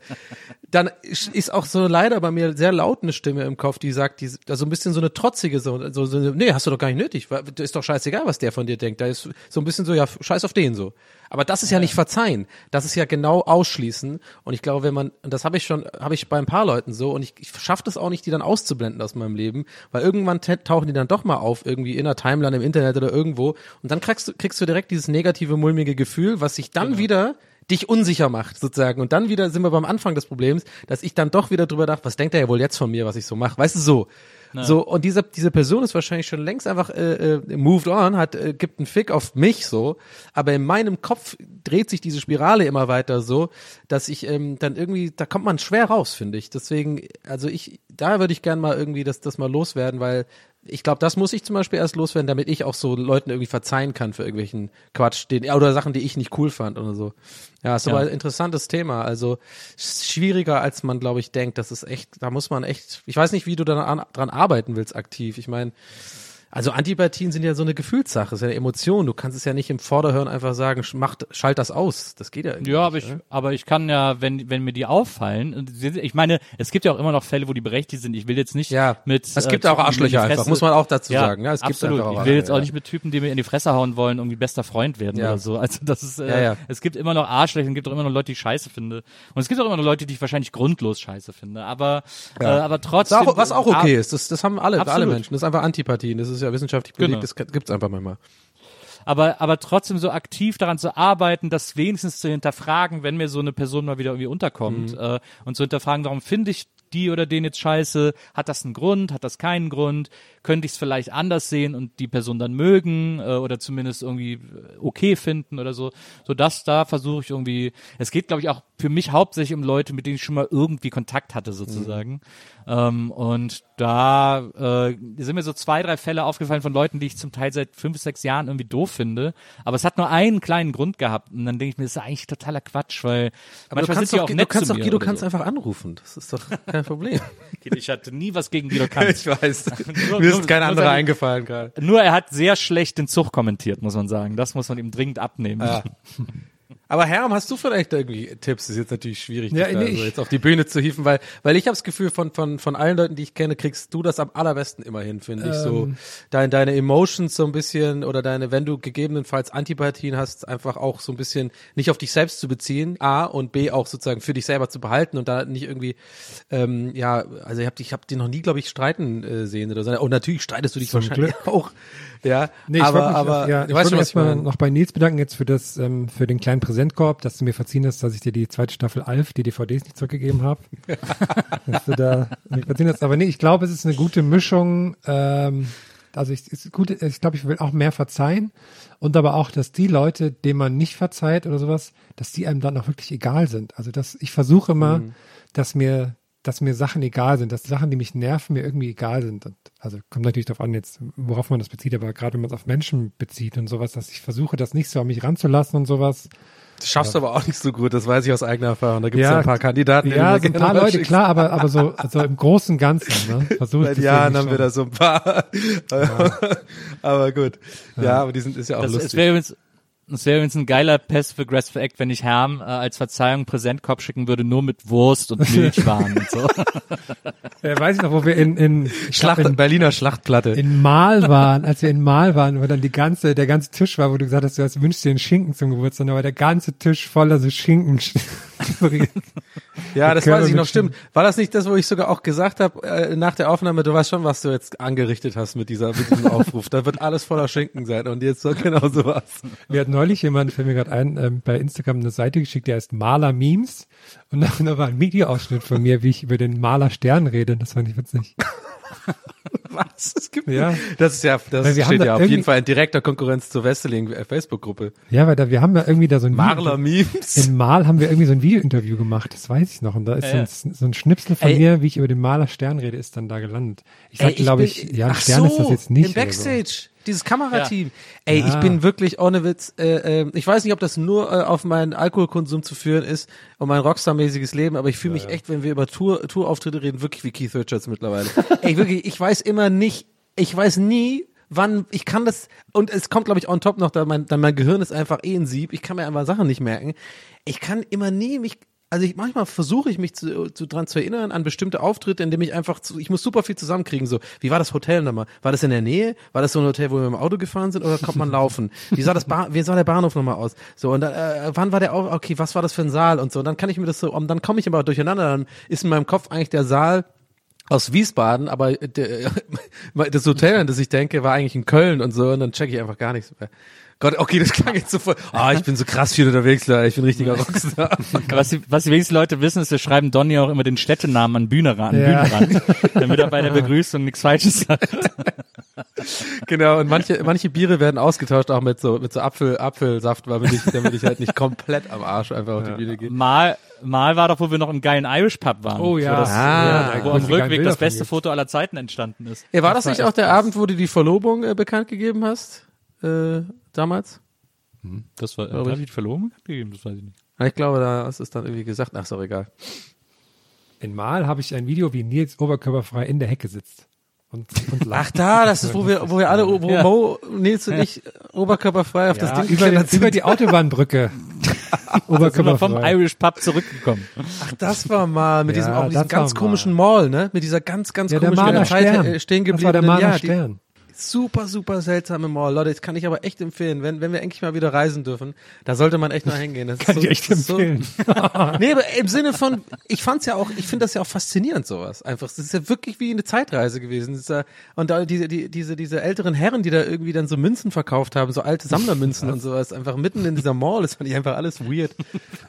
dann ist auch so leider bei mir sehr laut eine Stimme im Kopf, die sagt, die, also ein bisschen so eine trotzige, so, so, so nee, hast du doch gar nicht nötig, ist doch scheißegal, was der von dir denkt. Da ist so ein bisschen so, ja, scheiß auf den so. Aber das ist ja nicht verzeihen. Das ist ja genau ausschließen. Und ich glaube, wenn man, und das habe ich schon, habe ich bei ein paar Leuten so, und ich, ich schaffe das auch nicht, die dann auszublenden aus meinem Leben, weil irgendwann tauchen die dann doch mal auf, irgendwie in der Timeline im Internet oder irgendwo. Und dann kriegst du, kriegst du direkt dieses negative, mulmige Gefühl, was sich dann wieder dich unsicher macht, sozusagen. Und dann wieder sind wir beim Anfang des Problems, dass ich dann doch wieder drüber dachte, was denkt er ja wohl jetzt von mir, was ich so mache? Weißt du, so. So, und diese, diese Person ist wahrscheinlich schon längst einfach äh, äh, moved on, hat, äh, gibt einen Fick auf mich so, aber in meinem Kopf dreht sich diese Spirale immer weiter so, dass ich ähm, dann irgendwie, da kommt man schwer raus, finde ich. Deswegen, also ich, da würde ich gern mal irgendwie das, das mal loswerden, weil ich glaube, das muss ich zum Beispiel erst loswerden, damit ich auch so Leuten irgendwie verzeihen kann für irgendwelchen Quatsch, den, oder Sachen, die ich nicht cool fand oder so. Ja, ist aber ein interessantes Thema. Also schwieriger, als man, glaube ich, denkt. Das ist echt, da muss man echt, ich weiß nicht, wie du da an, dran arbeiten willst aktiv. Ich meine, also Antipathien sind ja so eine Gefühlssache, ist ja eine Emotion. Du kannst es ja nicht im Vorderhören einfach sagen, sch- mach, schalt das aus. Das geht ja irgendwie Ja, aber nicht, ich, ne? aber ich kann ja, wenn, wenn mir die auffallen, ich meine, es gibt ja auch immer noch Fälle, wo die berechtigt sind. Ich will jetzt nicht Ja, mit. es gibt äh, auch Arschlöcher einfach, muss man auch dazu ja, sagen, ja, es gibt absolut. einfach auch ich will jetzt auch nicht mit Typen, die mir in die Fresse hauen wollen, irgendwie bester Freund werden Ja. oder so. Also das ist, äh, Ja, es gibt immer noch Arschlöcher, es gibt auch immer noch Leute, die ich scheiße finde. Und es gibt auch immer noch Leute, die ich wahrscheinlich grundlos scheiße finde. Aber, äh, aber Was trotzdem. auch, was auch Ah, okay ist, das, das haben alle, alle Absolut. Menschen. Das ist einfach Antipathien. Das ist ja wissenschaftlich belegt, Genau. das gibt's einfach manchmal. aber, aber trotzdem so aktiv daran zu arbeiten, das wenigstens zu hinterfragen, wenn mir so eine Person mal wieder irgendwie unterkommt äh, und zu hinterfragen, warum finde ich die oder den jetzt scheiße? Hat das einen Grund? Hat das keinen Grund? Könnte ich es vielleicht anders sehen und die Person dann mögen äh, oder zumindest irgendwie äh, okay finden oder so? So das da versuche ich irgendwie. Es geht, glaube ich, auch für mich hauptsächlich um Leute, mit denen ich schon mal irgendwie Kontakt hatte sozusagen. Ähm, und da äh, sind mir so zwei, drei Fälle aufgefallen von Leuten, die ich zum Teil seit fünf, sechs Jahren irgendwie doof finde. Aber es hat nur einen kleinen Grund gehabt. Und dann denke ich mir, das ist eigentlich totaler Quatsch, weil Aber du manchmal kannst sind die auch du nett kannst zu doch, mir Guido, kannst so. einfach anrufen. Das ist doch kein Problem. Ich hatte nie was gegen Guido Kanz. weiß. Nur- Mir nur- ist kein nur anderer seine- eingefallen gerade. Nur er hat sehr schlecht den Zug kommentiert, muss man sagen. Das muss man ihm dringend abnehmen. Ja. Aber Herm, hast du vielleicht irgendwie Tipps? Das ist jetzt natürlich schwierig, Ja, dich nee, so jetzt auf die Bühne zu hieven, weil, weil ich habe das Gefühl, von, von, von allen Leuten, die ich kenne, kriegst du das am allerbesten immer hin, finde ich. So Ähm. dein, deine Emotions so ein bisschen oder deine, wenn du gegebenenfalls Antipathien hast, einfach auch so ein bisschen nicht auf dich selbst zu beziehen, A und B auch sozusagen für dich selber zu behalten und da nicht irgendwie, ähm, ja, also ich habe ich hab die noch nie, glaube ich, streiten äh, sehen oder so. Und natürlich streitest du dich wahrscheinlich auch. Ja, Nee, aber, mich, aber ja, ich wollte mich erstmal meine. noch bei Nils bedanken jetzt für das, ähm, für den kleinen Präsentkorb, dass du mir verziehen hast, dass ich dir die zweite Staffel Alf, die DVDs nicht zurückgegeben habe. dass du da mir verziehen hast. Aber nee, ich glaube, es ist eine gute Mischung. Ähm, also ich, ist gut, ich glaube, ich will auch mehr verzeihen und aber auch, dass die Leute, denen man nicht verzeiht oder sowas, dass die einem dann auch wirklich egal sind. Also dass ich versuche immer, Mhm. dass mir dass mir Sachen egal sind, dass Sachen, die mich nerven, mir irgendwie egal sind. Und also kommt natürlich darauf an, jetzt, worauf man das bezieht, aber gerade wenn man es auf Menschen bezieht und sowas, dass ich versuche, das nicht so an mich ranzulassen und sowas. Das schaffst du aber auch nicht so gut, das weiß ich aus eigener Erfahrung. Da gibt es Ja, ja, ein paar Kandidaten, die Ja, ein paar Leute, schickst. klar, aber, aber so, so im Großen und Ganzen, ne? Versuche ich Seit das Jahren haben wir da so ein paar. aber gut. Ja, aber die sind, ist ja auch Das, es lustig. Wäre übrigens, Es wäre übrigens ein geiler Passive Aggressive Act, wenn ich Herm äh, als Verzeihung Präsentkorb schicken würde, nur mit Wurst und Milchwaren und so. Äh, weiß ich noch, wo wir in, in, Schlacht, in, Berliner Schlachtplatte. in Mal waren, als wir in Mal waren, wo dann die ganze, der ganze Tisch war, wo du gesagt hast, du hast wünschst dir einen Schinken zum Geburtstag, aber der ganze Tisch voller so Schinken. Ja, das weiß ich noch, stimmt. War das nicht das, wo ich sogar auch gesagt habe, äh, nach der Aufnahme, du weißt schon, was du jetzt angerichtet hast mit dieser mit diesem Aufruf. Da wird alles voller Schinken sein und jetzt so genau sowas. Mir hat neulich jemand, fällt mir gerade ein, ähm, bei Instagram eine Seite geschickt, die heißt Maler Memes. Und da, da war ein Videoausschnitt von mir, wie ich über den Maler Stern rede. Das fand ich witzig. Was? Es gibt Ja. Das ist ja, das steht ja auf jeden Fall in direkter Konkurrenz zur Wesseling äh, Facebook-Gruppe. Ja, weil da, wir haben ja irgendwie da so ein Marler Memes. in Mal haben wir irgendwie so ein Videointerview gemacht, das weiß ich noch. Und da ist Ja, so, ein, so ein Schnipsel von Ey. mir, wie ich über den Maler Stern rede, ist dann da gelandet. Ich sag, glaube ich, ja, ein Stern so, ist das jetzt nicht. Im Backstage, dieses Kamerateam. Ey, ich Ja. bin wirklich ohne Witz, äh, äh, ich weiß nicht, ob das nur äh, auf meinen Alkoholkonsum zu führen ist und mein Rockstar-mäßiges Leben, aber ich fühle mich echt, wenn wir über Tour, Tourauftritte reden, wirklich wie Keith Richards mittlerweile. Ey, wirklich, ich weiß immer nicht, ich weiß nie, wann, ich kann das, und es kommt, glaube ich, on top noch, da mein, da mein Gehirn ist einfach eh ein Sieb, ich kann mir einfach Sachen nicht merken. Ich kann immer nie mich, also ich, manchmal versuche ich mich zu, zu dran zu erinnern an bestimmte Auftritte, indem ich einfach, zu, ich muss super viel zusammenkriegen, so, wie war das Hotel nochmal? War das in der Nähe? War das so ein Hotel, wo wir im Auto gefahren sind oder kommt man laufen? Wie sah das ba wie sah der Bahnhof nochmal aus? So, und dann, äh, wann war der auch, okay, was war das für ein Saal und so, und dann kann ich mir das so, und dann komme ich aber durcheinander, dann ist in meinem Kopf eigentlich der Saal aus Wiesbaden, aber der, das Hotel, an das ich denke, war eigentlich in Köln und so, und dann checke ich einfach gar nichts mehr. Gott, okay, das klang jetzt so voll. Ah, ich bin so krass viel unterwegs, Leute. Ich bin richtiger Rockstar. Was die, was die wenigsten Leute wissen, ist, wir schreiben Donny auch immer den Städtenamen an Bühne ran, Ja. Bühnenrand, damit er bei der Begrüßung nichts Falsches sagt. genau, und manche, manche Biere werden ausgetauscht auch mit so, mit so Apfel, Apfelsaft, damit ich, damit ich halt nicht komplett am Arsch einfach auf die Bühne gehe. Mal, mal war doch, wo wir noch im geilen Irish Pub waren. Oh ja. Wo, das, Ah. ja, wo geilen Rückweg Bilder das beste. Foto aller Zeiten entstanden ist. Ja, war das Das nicht war auch der Abend, wo du die Verlobung äh, bekannt gegeben hast? Äh, damals? Das war, ich. ich die Verlobung gegeben? Das weiß ich nicht. Ja, Ich glaube, da ist es dann irgendwie gesagt. Ach, ist auch egal. In Mal habe ich ein Video, wie Nils oberkörperfrei in der Hecke sitzt. Und, und lacht. Ach da, das ist, wo wir, wo wir alle, wo Ja. Mo, Nils und ich oberkörperfrei auf ja, das Ding über, den, über die Autobahnbrücke. Sind wir oberkörperfrei. vom Irish Pub zurückgekommen. Ach, das war mal mit Ja, diesem, auch diesem ganz mal. komischen Mall, ne? Mit dieser ganz, ganz ja, der komischen Maler der Zeit Stern. äh, stehen das war der gebliebenen, Maler ja, die, Stern. Super, super seltsame Mall. Leute, das kann ich aber echt empfehlen. Wenn, wenn wir endlich mal wieder reisen dürfen, da sollte man echt mal hingehen. Das ist Kann so, ich echt empfehlen. So, nee, aber im Sinne von, ich fand's ja auch, ich finde das ja auch faszinierend, sowas. Einfach, es ist ja wirklich wie eine Zeitreise gewesen. Ja, und da diese, die, diese, diese älteren Herren, die da irgendwie dann so Münzen verkauft haben, so alte Sammlermünzen und sowas, einfach mitten in dieser Mall, das fand ich einfach alles weird.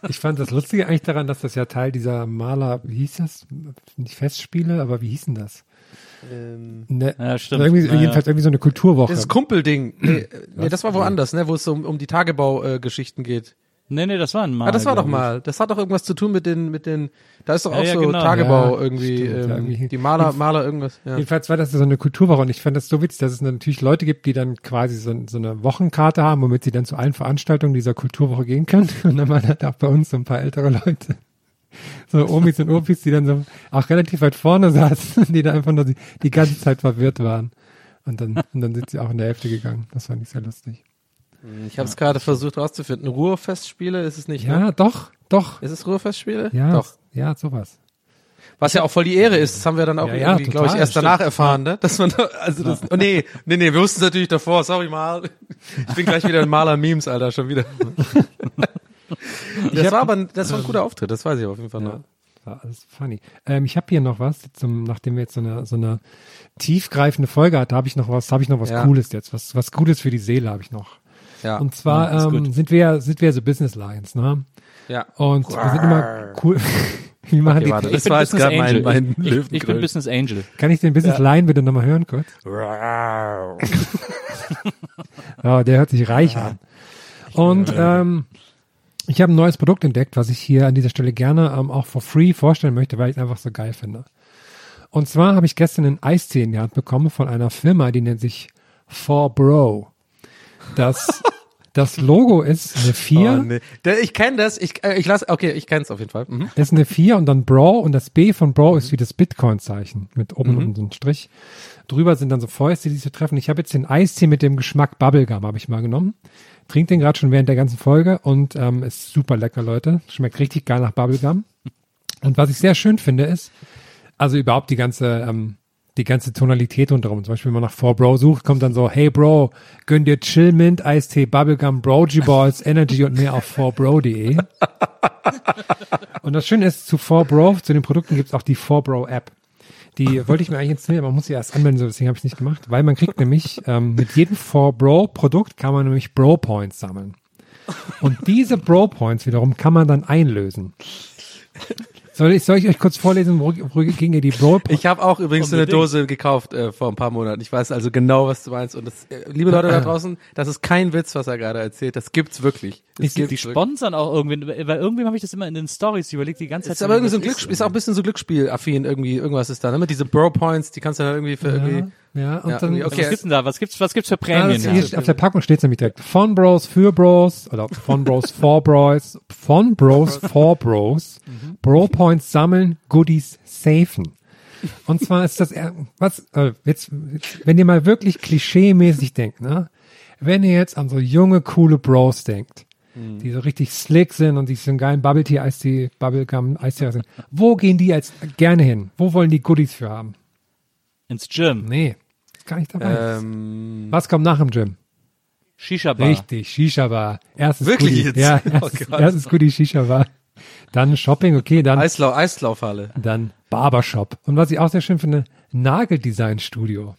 Ich fand das Lustige eigentlich daran, dass das ja Teil dieser Maler, wie hieß das? Nicht Festspiele, aber wie hießen das? Ne, Ja, stimmt. Irgendwie, Ja, ja. jedenfalls irgendwie so eine Kulturwoche. Das Kumpelding. Nee, nee, das war woanders, ne, wo es so um, um die Tagebaugeschichten äh, Geschichten geht. Nee, nee, das war ein Mal. Ah, das war doch mal. Das hat doch irgendwas zu tun mit den, mit den, da ist doch Ja, auch ja, so genau. Tagebau Ja, irgendwie, stimmt, ja, ähm, irgendwie. die Maler, Maler irgendwas, ja. Jedenfalls war das so eine Kulturwoche und ich fand das so witzig, dass es natürlich Leute gibt, die dann quasi so, so eine Wochenkarte haben, womit sie dann zu allen Veranstaltungen dieser Kulturwoche gehen können. Und dann waren halt auch bei uns so ein paar ältere Leute. So Omis und Opis, die dann so auch relativ weit vorne saßen, die da einfach nur die, die ganze Zeit verwirrt waren. Und dann, und dann sind sie auch in der Hälfte gegangen. Das fand ich sehr lustig. Ich habe es gerade versucht rauszufinden. Ruhrfestspiele ist es nicht, Ja, ne? doch, doch. Ist es Ruhrfestspiele? Ja, Doch. ja, sowas. Was ja auch voll die Ehre ist, das haben wir dann auch Ja, ja, irgendwie, glaube ich, erst stimmt. danach erfahren, ne? Dass man da, also das, oh nee, nee, nee, wir wussten es natürlich davor, sorry mal. Ich bin gleich wieder in Maler Memes, Alter, schon wieder. Das war aber, ein- das war ein guter Auftritt, das weiß ich auf jeden Fall noch. War alles funny. Ähm, ich habe hier noch was, zum, nachdem wir jetzt so eine, so eine tiefgreifende Folge hatten, habe ich noch was, habe ich noch was Ja. Cooles jetzt, was, was Gutes für die Seele habe ich noch. Ja. Und zwar ist ähm, sind wir, sind wir so Business Lions, ne? ja. Und wir sind immer cool. Wie machen Okay, die? warte, Ich das bin war jetzt Business gerade mein, Angel. mein ich, ich, ich bin. Business Angel. Kann ich den Business Lion bitte nochmal hören kurz? Ja, der hört sich reich an. Und ähm, ich habe ein neues Produkt entdeckt, was ich hier an dieser Stelle gerne ähm, auch for free vorstellen möchte, weil ich es einfach so geil finde. Und zwar habe ich gestern einen Eistee in die Hand bekommen von einer Firma, die nennt sich For Bro. Das, Das Logo ist eine 4, Oh, nee. Ich kenne das. Ich, äh, ich lass, okay, ich kenne es auf jeden Fall. Mhm. ist eine 4 und dann Bro und das B von Bro ist wie das Bitcoin-Zeichen mit oben unten so ein Strich. Drüber sind dann so Fäuste, die sich treffen. Ich habe jetzt den Eistee mit dem Geschmack Bubblegum, habe ich mal genommen. Trink den gerade schon während der ganzen Folge und ähm, ist super lecker, Leute. Schmeckt richtig geil nach Bubblegum. Und was ich sehr schön finde ist, also überhaupt die ganze, ähm, die ganze Tonalität rundherum. Zum Beispiel, wenn man nach 4Bro sucht, kommt dann so, hey Bro, gönn dir Chill Mint, Eistee, Bubblegum, Brogy Balls, Energy und mehr auf 4bro.de. und das Schöne ist, zu 4Bro, zu den Produkten gibt's auch die 4Bro App. Die wollte ich mir eigentlich installieren, aber man muss sie erst anmelden, so deswegen habe ich nicht gemacht, weil man kriegt nämlich, ähm, mit jedem 4Bro-Produkt kann man nämlich Bro-Points sammeln. Und diese Bro-Points wiederum kann man dann einlösen. Soll ich, soll ich euch kurz vorlesen, wo, wo ging ihr die Bro Ich habe auch übrigens so eine Unbedingt. Dose gekauft äh, vor ein paar Monaten. Ich weiß also genau, was du meinst. Und das, äh, liebe Leute da draußen, das ist kein Witz, was er gerade erzählt. Das gibt's wirklich. Das Ich- gibt's Die wirklich. sponsern auch irgendwie, weil irgendwem habe ich das immer in den Stories überlegt, die ganze Zeit. ist aber irgendwie so ein Glücksspiel, ist auch ein bisschen so Glücksspiel-affin irgendwie, irgendwas ist da, ne? Mit diese Bro-Points, die kannst du dann irgendwie für irgendwie, Ja, ja, und Ja, dann, okay. Was gibt's denn da? Was gibt's, was gibt's für Ja, Prämien? das hier auf der Packung steht nämlich direkt. Von Bros für Bros oder von Bros for Bros, von Bros for Bros, Bro Points sammeln, Goodies safen. Und zwar ist das, was, äh, jetzt, wenn ihr mal wirklich klischee-mäßig denkt, ne? Wenn ihr jetzt an so junge, coole Bros denkt, die so richtig slick sind und die so einen geilen Bubble Tea, Eistee, Bubblegum, Eistee sind, wo gehen die jetzt gerne hin? Wo wollen die Goodies für haben? Ins Gym. Nee, ist gar nicht dabei. ähm, Was kommt nach dem Gym? Shisha-Bar. Richtig, Shisha-Bar. Erstes Wirklich Goodie. jetzt? Ja, Oh erstes, Gott. erstes Goodie Shisha-Bar. Dann Shopping, okay, dann, Eislau Eislaufhalle. dann Barbershop. Und was ich auch sehr schön finde, Nageldesign-Studio.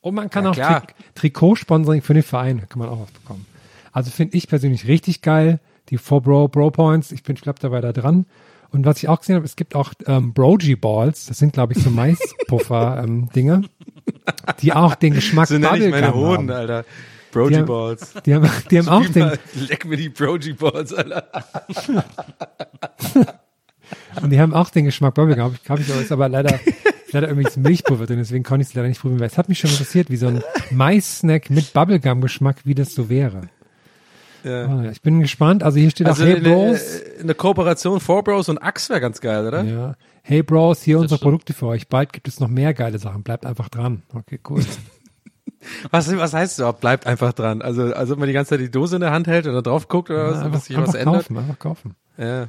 Und man kann Ja, auch. Tri Trikotsponsoring für den Verein, kann man auch was bekommen. Also finde ich persönlich richtig geil, die 4Bro Bro Points. Ich bin, ich glaube, da weiter dran. Und was ich auch gesehen habe, es gibt auch ähm, Brogy Balls, das sind, glaube ich, so Maispuffer-Dinger, die auch den Geschmack So nenne ich meine Bubblegum Hoden, haben. Alter. Haben- Balls. Die haben, die haben auch den, Leck mir die Brogy Balls, Alter. Und die haben auch den Geschmack Bubblegum. Hab ich, hab ich ist aber leider, leider irgendwie Milchpulver drin, deswegen konnte ich es leider nicht probieren, weil es hat mich schon interessiert, wie so ein Mais-Snack mit Bubblegum-Geschmack, wie das so wäre. Ja. Ah, ja, ich bin gespannt. Also hier steht Also auch, hey Bros. eine Kooperation Four Bros und Axe wäre ganz geil, oder? Ja. Hey Bros, hier unsere Produkte für euch. Bald gibt es noch mehr geile Sachen. Bleibt einfach dran. Okay, cool. Was, was heißt das überhaupt? Bleibt einfach dran. Also, als ob man die ganze Zeit die Dose in der Hand hält und da drauf guckt oder was, Ja, dass einfach, sich was einfach ändert. kaufen, einfach kaufen. Ja.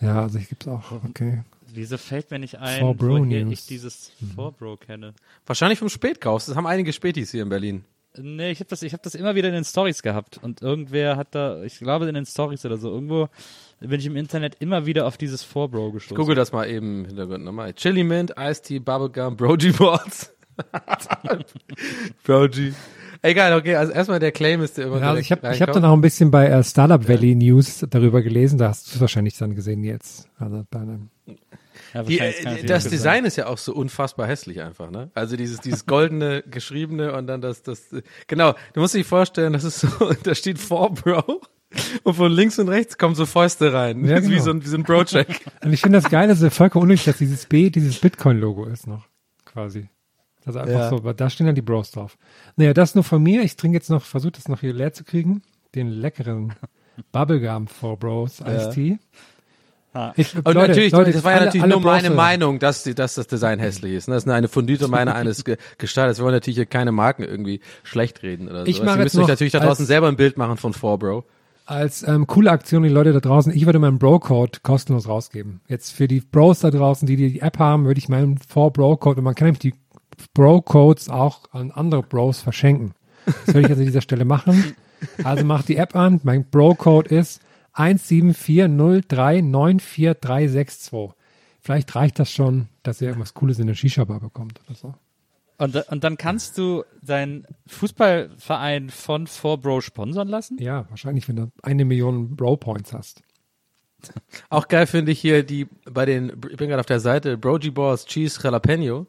Ja, also ich gibt's auch. Okay. Wieso fällt mir nicht ein, woher ich dieses 4Bro kenne? Wahrscheinlich vom Spätkauf. Das haben einige Spätis hier in Berlin. Nee, ich habe das, ich hab das immer wieder in den Stories gehabt. Und irgendwer hat da, ich glaube in den Stories oder so, irgendwo bin ich im Internet immer wieder auf dieses 4Bro gestoßen. Google das mal eben im Hintergrund nochmal. Chili Mint, Iced Tea, Bubblegum, Brogy Balls. Brogy. Egal, okay, also erstmal der Claim ist der immer Ja, also ich habe ich hab dann auch ein bisschen bei äh, Startup Valley News darüber gelesen. Da hast du es wahrscheinlich dann gesehen jetzt. Also bei einem Ja, Die, äh, das Design ist ja auch so unfassbar hässlich einfach, ne? Also dieses, dieses goldene, geschriebene und dann das, das, genau, du musst dir vorstellen, das ist so, da steht For Bro und von links und rechts kommen so Fäuste rein. Ja, ist wie genau. so ein, wie so ein Bro-Check. Und ich finde das Geile, dass es vollkommen unnötig, dass dieses B dieses Bitcoin-Logo ist noch, quasi. Also einfach Ja. so, aber da stehen dann die Bros drauf. Naja, das nur von mir. Ich trinke jetzt noch, versuche das noch hier leer zu kriegen. Den leckeren Bubblegum for Bros Iced Tea. Ich, Und Leute, natürlich, Leute, das war ja alle- natürlich alle nur meine Bros- Meinung, dass, die, dass das Design hässlich ist. ne? Das ist eine fundierte Meinung eines Ge- Gestalters. Wir wollen natürlich hier keine Marken irgendwie schlecht reden oder so. Ich mache Ihr müsst euch natürlich da draußen selber ein Bild machen von 4Bro. Als ähm, coole Aktion, die Leute da draußen, ich würde meinen Bro-Code kostenlos rausgeben. Jetzt für die Bros da draußen, die die App haben, würde ich meinen 4-Bro-Code, und man kann nämlich die Bro-Codes auch an andere Bros verschenken. Das würde ich also an dieser Stelle machen. Also macht die App an, mein Bro-Code ist 17403944362. Vielleicht reicht das schon, dass ihr irgendwas Cooles in der Shisha-Bar bekommt oder so. Und, und dann kannst du deinen Fußballverein von 4Bro sponsern lassen? Ja, wahrscheinlich, wenn du eine Million Bro-Points hast. Auch geil finde ich hier die bei den, ich bin gerade auf der Seite, Brogy Balls Cheese Jalapeno.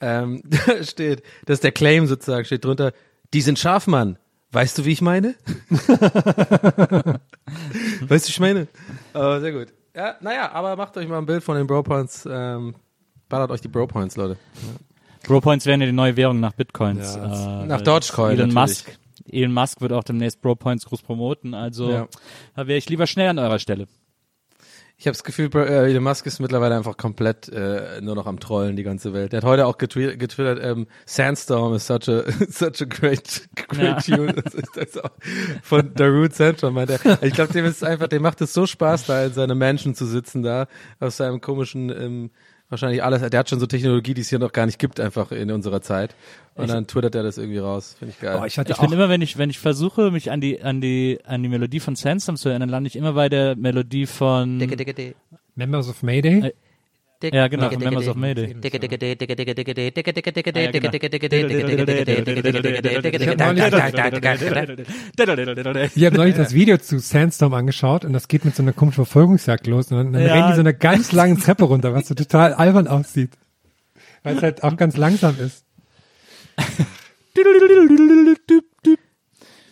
Ähm, da steht, das ist der Claim sozusagen, steht drunter, die sind scharf, Mann. Weißt du, wie ich meine? weißt du, wie ich meine? Aber sehr gut. Ja, naja, aber macht euch mal ein Bild von den Bro Points, ähm, ballert euch die Bro Points, Leute. Bro Points wären ja die neue Währung nach Bitcoins. Ja, äh, nach Dogecoin Elon natürlich. Musk, Elon Musk wird auch demnächst Bro Points groß promoten, also Ja. da wäre ich lieber schnell an eurer Stelle. Ich habe das Gefühl, äh, Elon Musk ist mittlerweile einfach komplett äh, nur noch am Trollen die ganze Welt. Der hat heute auch getwi getwittert, ähm, Sandstorm is such a such a great great tune. Das ist das auch von Darude Sandstorm meint er. Ich glaube, dem ist einfach, dem macht es so Spaß, da in seiner Mansion zu sitzen, da aus seinem komischen ähm, wahrscheinlich alles. Der hat schon so Technologie, die es hier noch gar nicht gibt, einfach in unserer Zeit. Und dann twittert er das irgendwie raus. Finde ich geil. Oh, ich hatte Ich bin immer, wenn ich, wenn ich versuche, mich an die, an die, an die Melodie von Sandstorm zu erinnern, lande ich immer bei der Melodie von, Members of Mayday. Äh, ja genau, von Members of Mayday. Ich habe neulich das Video zu Sandstorm angeschaut und das geht mit so einer komischen Verfolgungsjagd los und dann, dann Ja. rennen die so eine ganz lange Treppe runter, was so total albern aussieht. Weil es halt auch ganz langsam ist.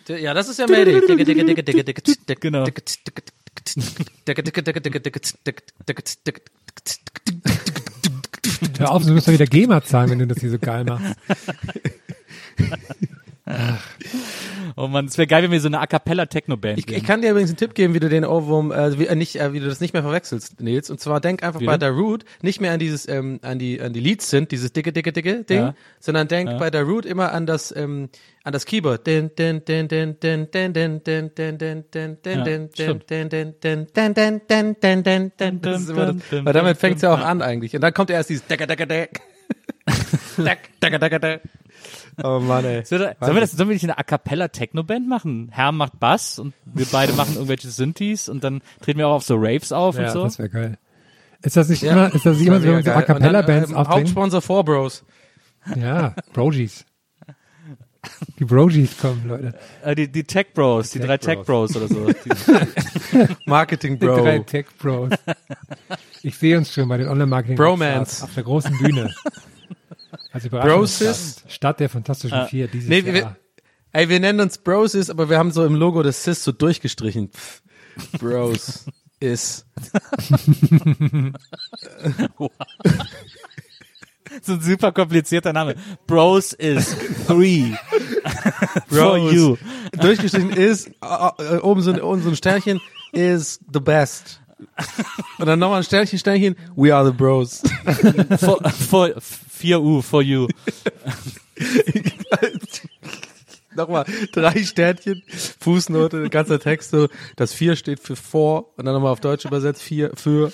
Ja, das ist ja Mayday. Genau. Hör auf, du musst doch wieder GEMA zahlen, wenn du das hier so geil machst. Oh man, es wäre geil, wenn wir so eine A Cappella Techno Band Ich, ich kann dir übrigens einen Tipp geben, wie du den Ohrwurm, äh, wie, äh, nicht, äh, wie du das nicht mehr verwechselst, Nils. Und zwar denk einfach Wie bei der Root nicht mehr an dieses, ähm, an die, an die Leads sind, dieses dicke, dicke, dicke Ding, Ja. sondern denk bei der Root immer an das, ähm, an das Keyboard. Din, din, din, din, din, din, din, din, din, din, din, din, Ja, din, din, stimmt. din, din, din, din, din, din, din, din, din. Das ist immer das, weil damit fängt's ja auch an eigentlich. Und dann kommt erst dieses Decker, Decker, Deck. Deck, Decker, Decker, Deck. Oh Mann, ey. Sollen wir, sollen wir das, sollen wir nicht eine A Cappella Techno Band machen? Herr macht Bass und wir beide machen irgendwelche Synthes und dann treten wir auch auf so Raves auf Ja, und so. das wäre geil. Ist das nicht Ja. immer, ist das nicht immer so, wenn so A Cappella-Bands ähm, auftreten? Hauptsponsor Four Bros. Ja, Brogies. Die Brogies kommen, Leute. Äh, die, die Tech Bros, die, Tech drei Tech Bros oder so. Die, Marketing Die drei Bro. Tech Bros. Ich sehe uns schon bei den Online-Marketing Bromance. auf der großen Bühne. Also Brosis. Stadt der Fantastischen Vier dieses Nee, wir, Jahr. ey, wir nennen uns Bros ist, aber wir haben so im Logo des Cis so durchgestrichen. Pff, Bros ist. so ein super komplizierter Name. Bros is three. For you. Durchgestrichen ist, oben so ein, oben so ein Sternchen, is the best. Und dann nochmal ein Sternchen, Sternchen, we are the Bros. For, for, 4U, for you. nochmal drei Sternchen, Fußnote, ganzer Text so, das vier steht für vor und dann nochmal auf Deutsch übersetzt, vier für.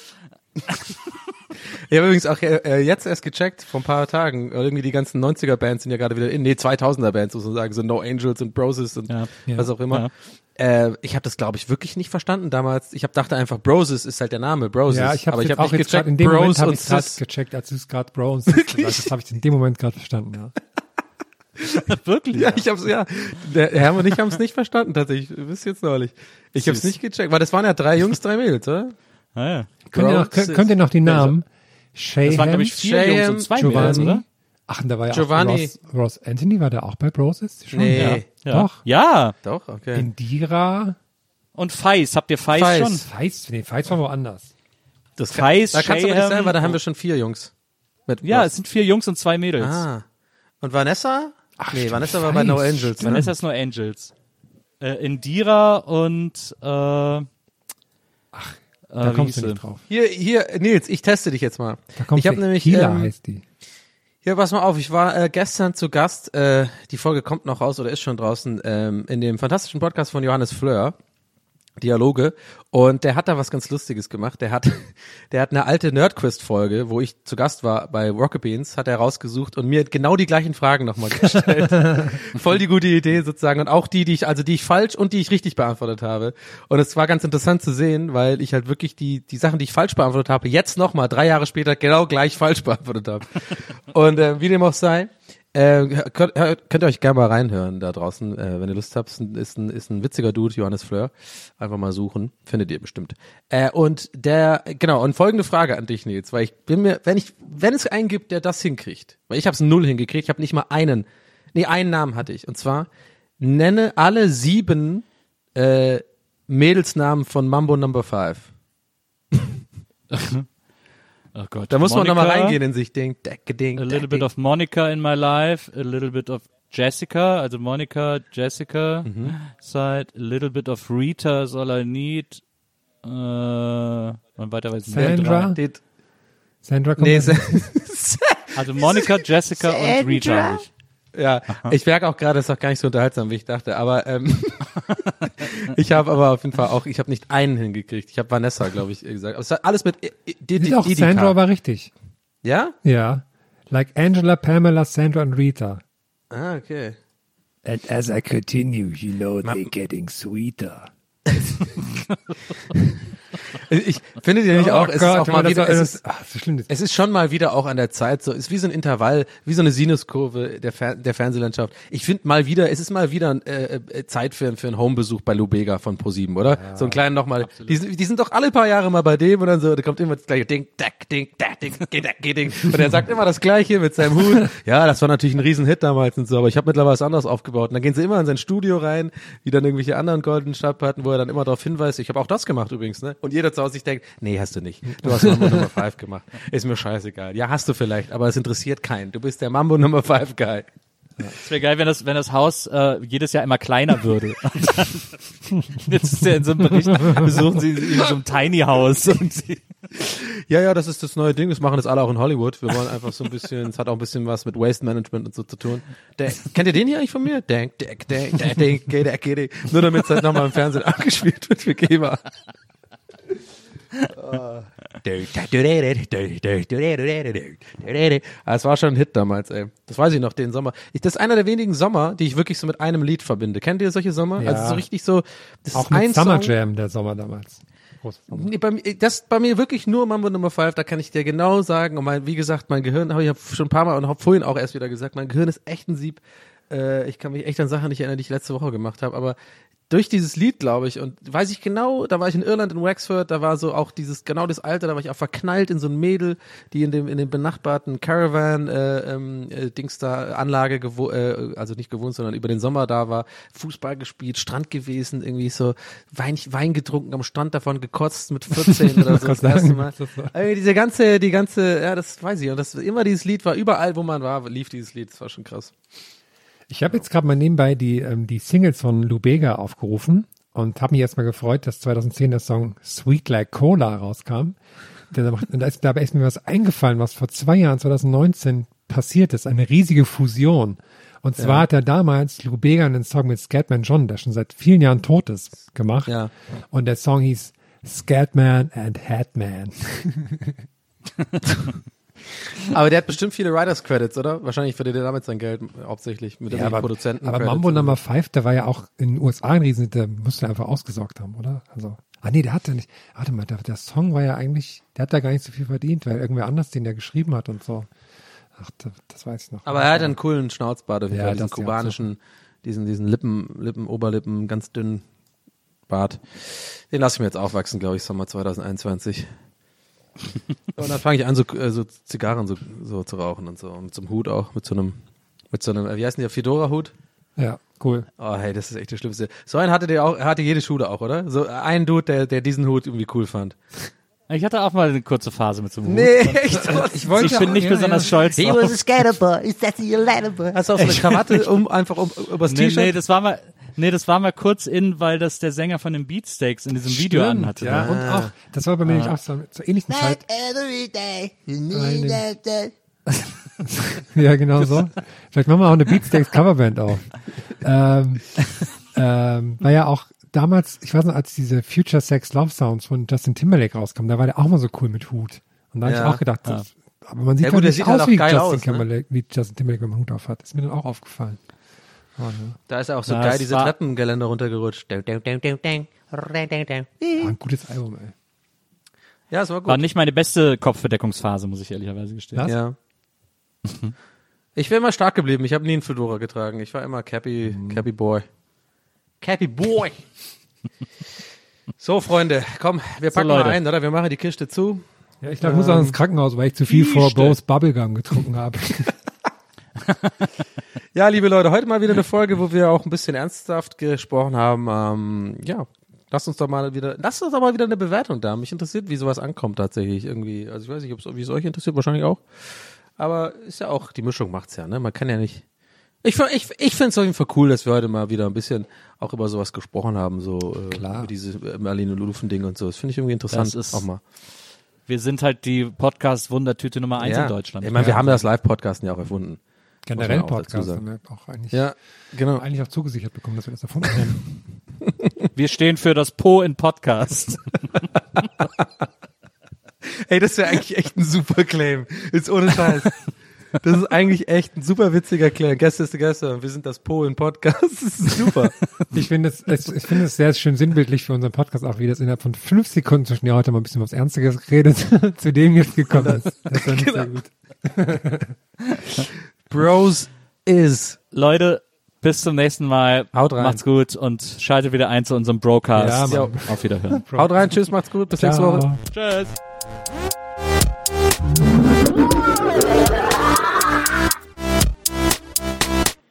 Ich habe übrigens auch äh, jetzt erst gecheckt, vor ein paar Tagen, irgendwie die ganzen 90er-Bands sind ja gerade wieder in, nee, 2000er-Bands sozusagen, so No Angels und Broses und Ja. was auch immer. Äh, ich habe das, glaube ich, wirklich nicht verstanden damals. Ich hab, dachte einfach, Broses ist halt der Name, Broses. Ja, ich habe aber ich jetzt habe auch nicht jetzt gecheckt, in dem Moment Bros habe und ich gecheckt, als du es gerade Bro und Sis gesagt hast. Das habe ich in dem Moment gerade verstanden, ja. Wirklich? Ja, ich hab's, ja. Der Herr und ich haben es nicht verstanden, tatsächlich. Bis jetzt neulich. Ich habe es nicht gecheckt, weil das waren ja drei Jungs, drei Mädels, oder? Ah, ja. Könnt ihr, noch, könnt, könnt ihr noch die Namen? Das waren, Shayham, glaube ich, vier Shayham, Jungs und zwei Mädels, Giovanni. oder? Ach, und da war ja Giovanni. auch Ross, Ross Anthony, war der auch bei Broses? Schon? Nee. Ja. Ja. Doch. Ja. Doch, okay. Indira. Und Feis. Habt ihr Feis, Feis. schon? Feist, nee, Feist war woanders. Das Feis, da kannst du aber nicht sein, weil da haben wir schon vier Jungs. Mit Ja, Ross. es sind vier Jungs und zwei Mädels. Ah. Und Vanessa? nee, stimmt, Vanessa war bei No Angels. stimmt. Vanessa ist nur Angels. Äh, Indira und äh, Ach, Da äh, kommst du nicht drauf. Hier, hier, Nils, ich teste dich jetzt mal. Da kommst ich habe nämlich, Hila ähm, heißt die. Hier, pass mal auf, ich war äh, gestern zu Gast, äh, die Folge kommt noch raus oder ist schon draußen, ähm, in dem fantastischen Podcast von Johannes Fleur. Dialoge und der hat da was ganz Lustiges gemacht. Der hat, der hat eine alte Nerdquist-Folge, wo ich zu Gast war bei Rocket Beans, hat er rausgesucht und mir genau die gleichen Fragen nochmal gestellt. Voll die gute Idee sozusagen und auch die, die ich, also die ich falsch und die ich richtig beantwortet habe. Und es war ganz interessant zu sehen, weil ich halt wirklich die, die Sachen, die ich falsch beantwortet habe, jetzt nochmal drei Jahre später genau gleich falsch beantwortet habe. Und äh, wie dem auch sei, äh, könnt, könnt ihr euch gerne mal reinhören da draußen, äh, wenn ihr Lust habt. Ist ein, ist ein, ist ein witziger Dude, Johannes Fleur. Einfach mal suchen, findet ihr bestimmt. Äh, und der, genau, und folgende Frage an dich, Nils, weil ich bin mir, wenn ich, wenn es einen gibt, der das hinkriegt, weil ich habe es null hingekriegt, ich habe nicht mal einen, nee, einen Namen hatte ich. Und zwar, nenne alle sieben äh, Mädelsnamen von Mambo Number Five. Oh Gott. Da muss man Monica, nochmal reingehen in sich, ding, deck, ding, A little bit of Monica in my life, a little bit of Jessica, also Monica, Jessica, Mhm. Side, A Little Bit of Rita is all I need. Äh, und weiter weiß. Sandra? Sandra kommt nee, Also Monica, Jessica und Rita. Ja, ich merke auch gerade, es ist doch gar nicht so unterhaltsam, wie ich dachte. Aber ähm, ich habe aber auf jeden Fall auch, ich habe nicht einen hingekriegt. Ich habe Vanessa, glaube ich, gesagt. Aber es hat alles mit I- I- D- Ist D- auch Idika. Sandra war richtig. Ja? Ja. Like Angela, Pamela, Sandra und Rita. Ah, okay. And as I continue, you know they're getting sweeter. Ich finde dir nicht auch, es ist auch mal wieder, es ist, ach, so schlimm. Das es ist schon mal wieder auch an der Zeit so, ist wie so ein Intervall, wie so eine Sinuskurve der, Fer der Fernsehlandschaft. Ich finde mal wieder, es ist mal wieder äh, äh, Zeit für, für einen Homebesuch bei Lubega von ProSieben, oder? so einen kleinen nochmal. Die, sind- die sind doch alle paar Jahre mal bei dem und dann so, da kommt immer das gleiche Ding, dack, ding, dack, ding, geh, dack, geh, ding. Und er sagt immer das gleiche mit seinem Hut. Ja, das war natürlich ein Riesenhit damals und so, aber ich habe mittlerweile was anderes aufgebaut. Und dann gehen sie immer in sein Studio rein, wie dann irgendwelche anderen goldenen Stabplatten, wo er dann immer darauf hinweist, ich habe auch das gemacht übrigens, ne? Und jeder zu Hause sich denkt, nee, hast du nicht. Du hast Mambo Nummer 5 gemacht. Ist mir scheißegal. Ja, hast du vielleicht, aber es interessiert keinen. Du bist der Mambo Nummer 5 Guy. Es wäre geil, wenn das, wenn das Haus äh, jedes Jahr immer kleiner würde. Jetzt ist er in so einem Bericht, besuchen sie in so einem Tiny House. Und sie, Ja, ja, das ist das neue Ding. Das machen das alle auch in Hollywood. Wir wollen einfach so ein bisschen, es hat auch ein bisschen was mit Waste Management und so zu tun. Der, kennt ihr den hier eigentlich von mir? Denk, denk, denk, denk, denk, denk, denk, denk. Nur damit es halt nochmal im Fernsehen abgespielt wird für GEMA. Ah, Es war schon ein Hit damals, ey. Das weiß ich noch, den Sommer. Ich, das ist einer der wenigen Sommer, die ich wirklich so mit einem Lied verbinde. Kennt ihr solche Sommer? Ja. Also so richtig so, das auch ist ein Summer Song. Jam, der Sommer damals. Nee, bei mir, das bei mir wirklich nur Mambo Nummer 5, da kann ich dir genau sagen, und mein, wie gesagt, mein Gehirn, habe ich hab schon ein paar Mal und habe vorhin auch erst wieder gesagt, mein Gehirn ist echt ein Sieb. Äh, ich kann mich echt an Sachen nicht erinnern, die ich letzte Woche gemacht habe, aber durch dieses Lied, glaube ich, und weiß ich genau, da war ich in Irland in Wexford, da war so auch dieses, genau das Alter, da war ich auch verknallt in so ein Mädel, die in dem, in dem benachbarten Caravan, äh, ähm, äh, Dings da, Anlage, gewo äh, also nicht gewohnt, sondern über den Sommer da war, Fußball gespielt, Strand gewesen, irgendwie so Wein, Wein getrunken, am Strand davon gekotzt mit 14 oder so das erste Mal. Ey, diese ganze, die ganze, ja, das weiß ich, und das, immer dieses Lied war, überall, wo man war, lief dieses Lied, das war schon krass. Ich habe jetzt gerade mal nebenbei die, ähm, die Singles von Lubega aufgerufen und habe mich erstmal gefreut, dass 2010 der Song Sweet Like Cola rauskam. Denn da Und da ist, ist mir was eingefallen, was vor zwei Jahren, 2019, passiert ist. Eine riesige Fusion. Und zwar hat er damals Lubega einen Song mit Scatman John, der schon seit vielen Jahren tot ist, gemacht. Ja. Und der Song hieß Scatman and Hatman. Aber der hat bestimmt viele Writers Credits, oder? Wahrscheinlich verdient er damit sein Geld hauptsächlich mit den aber, Produzenten. aber Mambo. Number 5, der war ja auch in den USA ein Riesen, der musste einfach ausgesorgt haben, oder? Also, ah nee, der hatte nicht, warte mal, der, der Song war ja eigentlich, der hat da gar nicht so viel verdient, weil irgendwer anders den der geschrieben hat und so. Ach, das, das weiß ich noch. Aber er hat einen coolen Schnauzbart, auf jeden Ja, Fall, diesen ja, kubanischen, diesen, diesen Lippen, Lippen, Oberlippen, ganz dünnen Bart. Den lasse ich mir jetzt aufwachsen, glaube ich, Sommer 2021. und dann fange ich an, so, äh, so Zigarren so, so zu rauchen und so. Und zum Hut auch, mit so einem, mit so einem, äh, wie heißt denn der, Fedora-Hut? Ja, cool. Oh, hey, das ist echt das Schlimmste. So einen hatte der auch, hatte jede Schule auch, oder? So ein Dude, der, der diesen Hut irgendwie cool fand. ich hatte auch mal eine kurze Phase mit so einem Hut. echt? Ich Ich bin nicht besonders stolz drauf. Hast du auch so eine Krawatte um, einfach um, übers Nee, T-Shirt? nee, das war mal, nee, das war mal kurz in, weil das der Sänger von den Beatsteaks in diesem Video Stimmt, anhatte. Ja, und auch, das war bei mir nämlich auch so, zur ähnlichen Zeit. Ja, genau so. Vielleicht machen wir auch eine Beatsteaks Coverband auf. Ähm, ähm, war ja auch damals, ich weiß noch, als diese Future Sex Love Sounds von Justin Timberlake rauskamen, da war der auch mal so cool mit Hut. Und da habe Ja. ich auch gedacht, das, aber man sieht Ja, doch gut, der nicht sieht aus halt auch wie, geil Justin aus, ne? Timberlake, wie Justin Timberlake, wenn man Hut auf hat. Ist mir dann auch aufgefallen. Oh, ja. Da ist er auch so Ja, geil, es diese Treppengeländer runtergerutscht. Ein gutes Album, ey. Ja, es war gut. War nicht meine beste Kopfbedeckungsphase, muss ich ehrlicherweise gestehen. Was? Ja. Ich wäre immer stark geblieben. Ich habe nie einen Fedora getragen. Ich war immer Cappy, Mhm. Cappy Boy. Cappy Boy. so, Freunde, komm, wir packen mal Leute. ein, oder? Wir machen die Kiste zu. Ja, ich glaube, ich muss auch ins Krankenhaus, weil ich zu viel vor Bros Bubblegum getrunken habe. Ja, liebe Leute, heute mal wieder eine Folge, wo wir auch ein bisschen ernsthaft gesprochen haben. Ähm, ja, lasst uns doch mal wieder, lasst uns doch mal wieder eine Bewertung da. Mich interessiert, wie sowas ankommt tatsächlich irgendwie. Also ich weiß nicht, wie es euch interessiert, wahrscheinlich auch. Aber ist ja auch, die Mischung macht's ja, ne? Man kann ja nicht Ich, ich, ich finde es auf jeden Fall cool, dass wir heute mal wieder ein bisschen auch über sowas gesprochen haben, so äh, Klar. über diese äh, Marlene Lufen-Ding und so. Das finde ich irgendwie interessant. Das ist- auch mal. Wir sind halt die Podcast-Wundertüte Nummer eins in Deutschland. Ich meine, wir haben das Live-Podcasten ja auch erfunden. Generell Podcast haben wir auch eigentlich, Ja, genau. eigentlich auch zugesichert bekommen, dass wir das erfunden haben. Wir stehen für das Po in Podcast. Ey, das wäre eigentlich echt ein super Claim. Ist ohne Scheiß. Das ist eigentlich echt ein super witziger Claim. Gäste ist Gäste. Wir sind das Po in Podcast. Das ist super. Ich finde es, ich finde es sehr schön sinnbildlich für unseren Podcast auch, wie das innerhalb von fünf Sekunden zwischen ja heute mal ein bisschen aufs Ernste geredet, zu dem jetzt gekommen ist. Das fand ich sehr gut. Bros is. Leute, bis zum nächsten Mal. Haut rein. Macht's gut und schaltet wieder ein zu unserem Broadcast. Ja, Mann. Auf Wiederhören. Haut rein. Tschüss. Macht's gut. Bis nächste Woche. Ciao. Tschüss.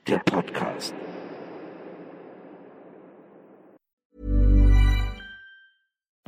Der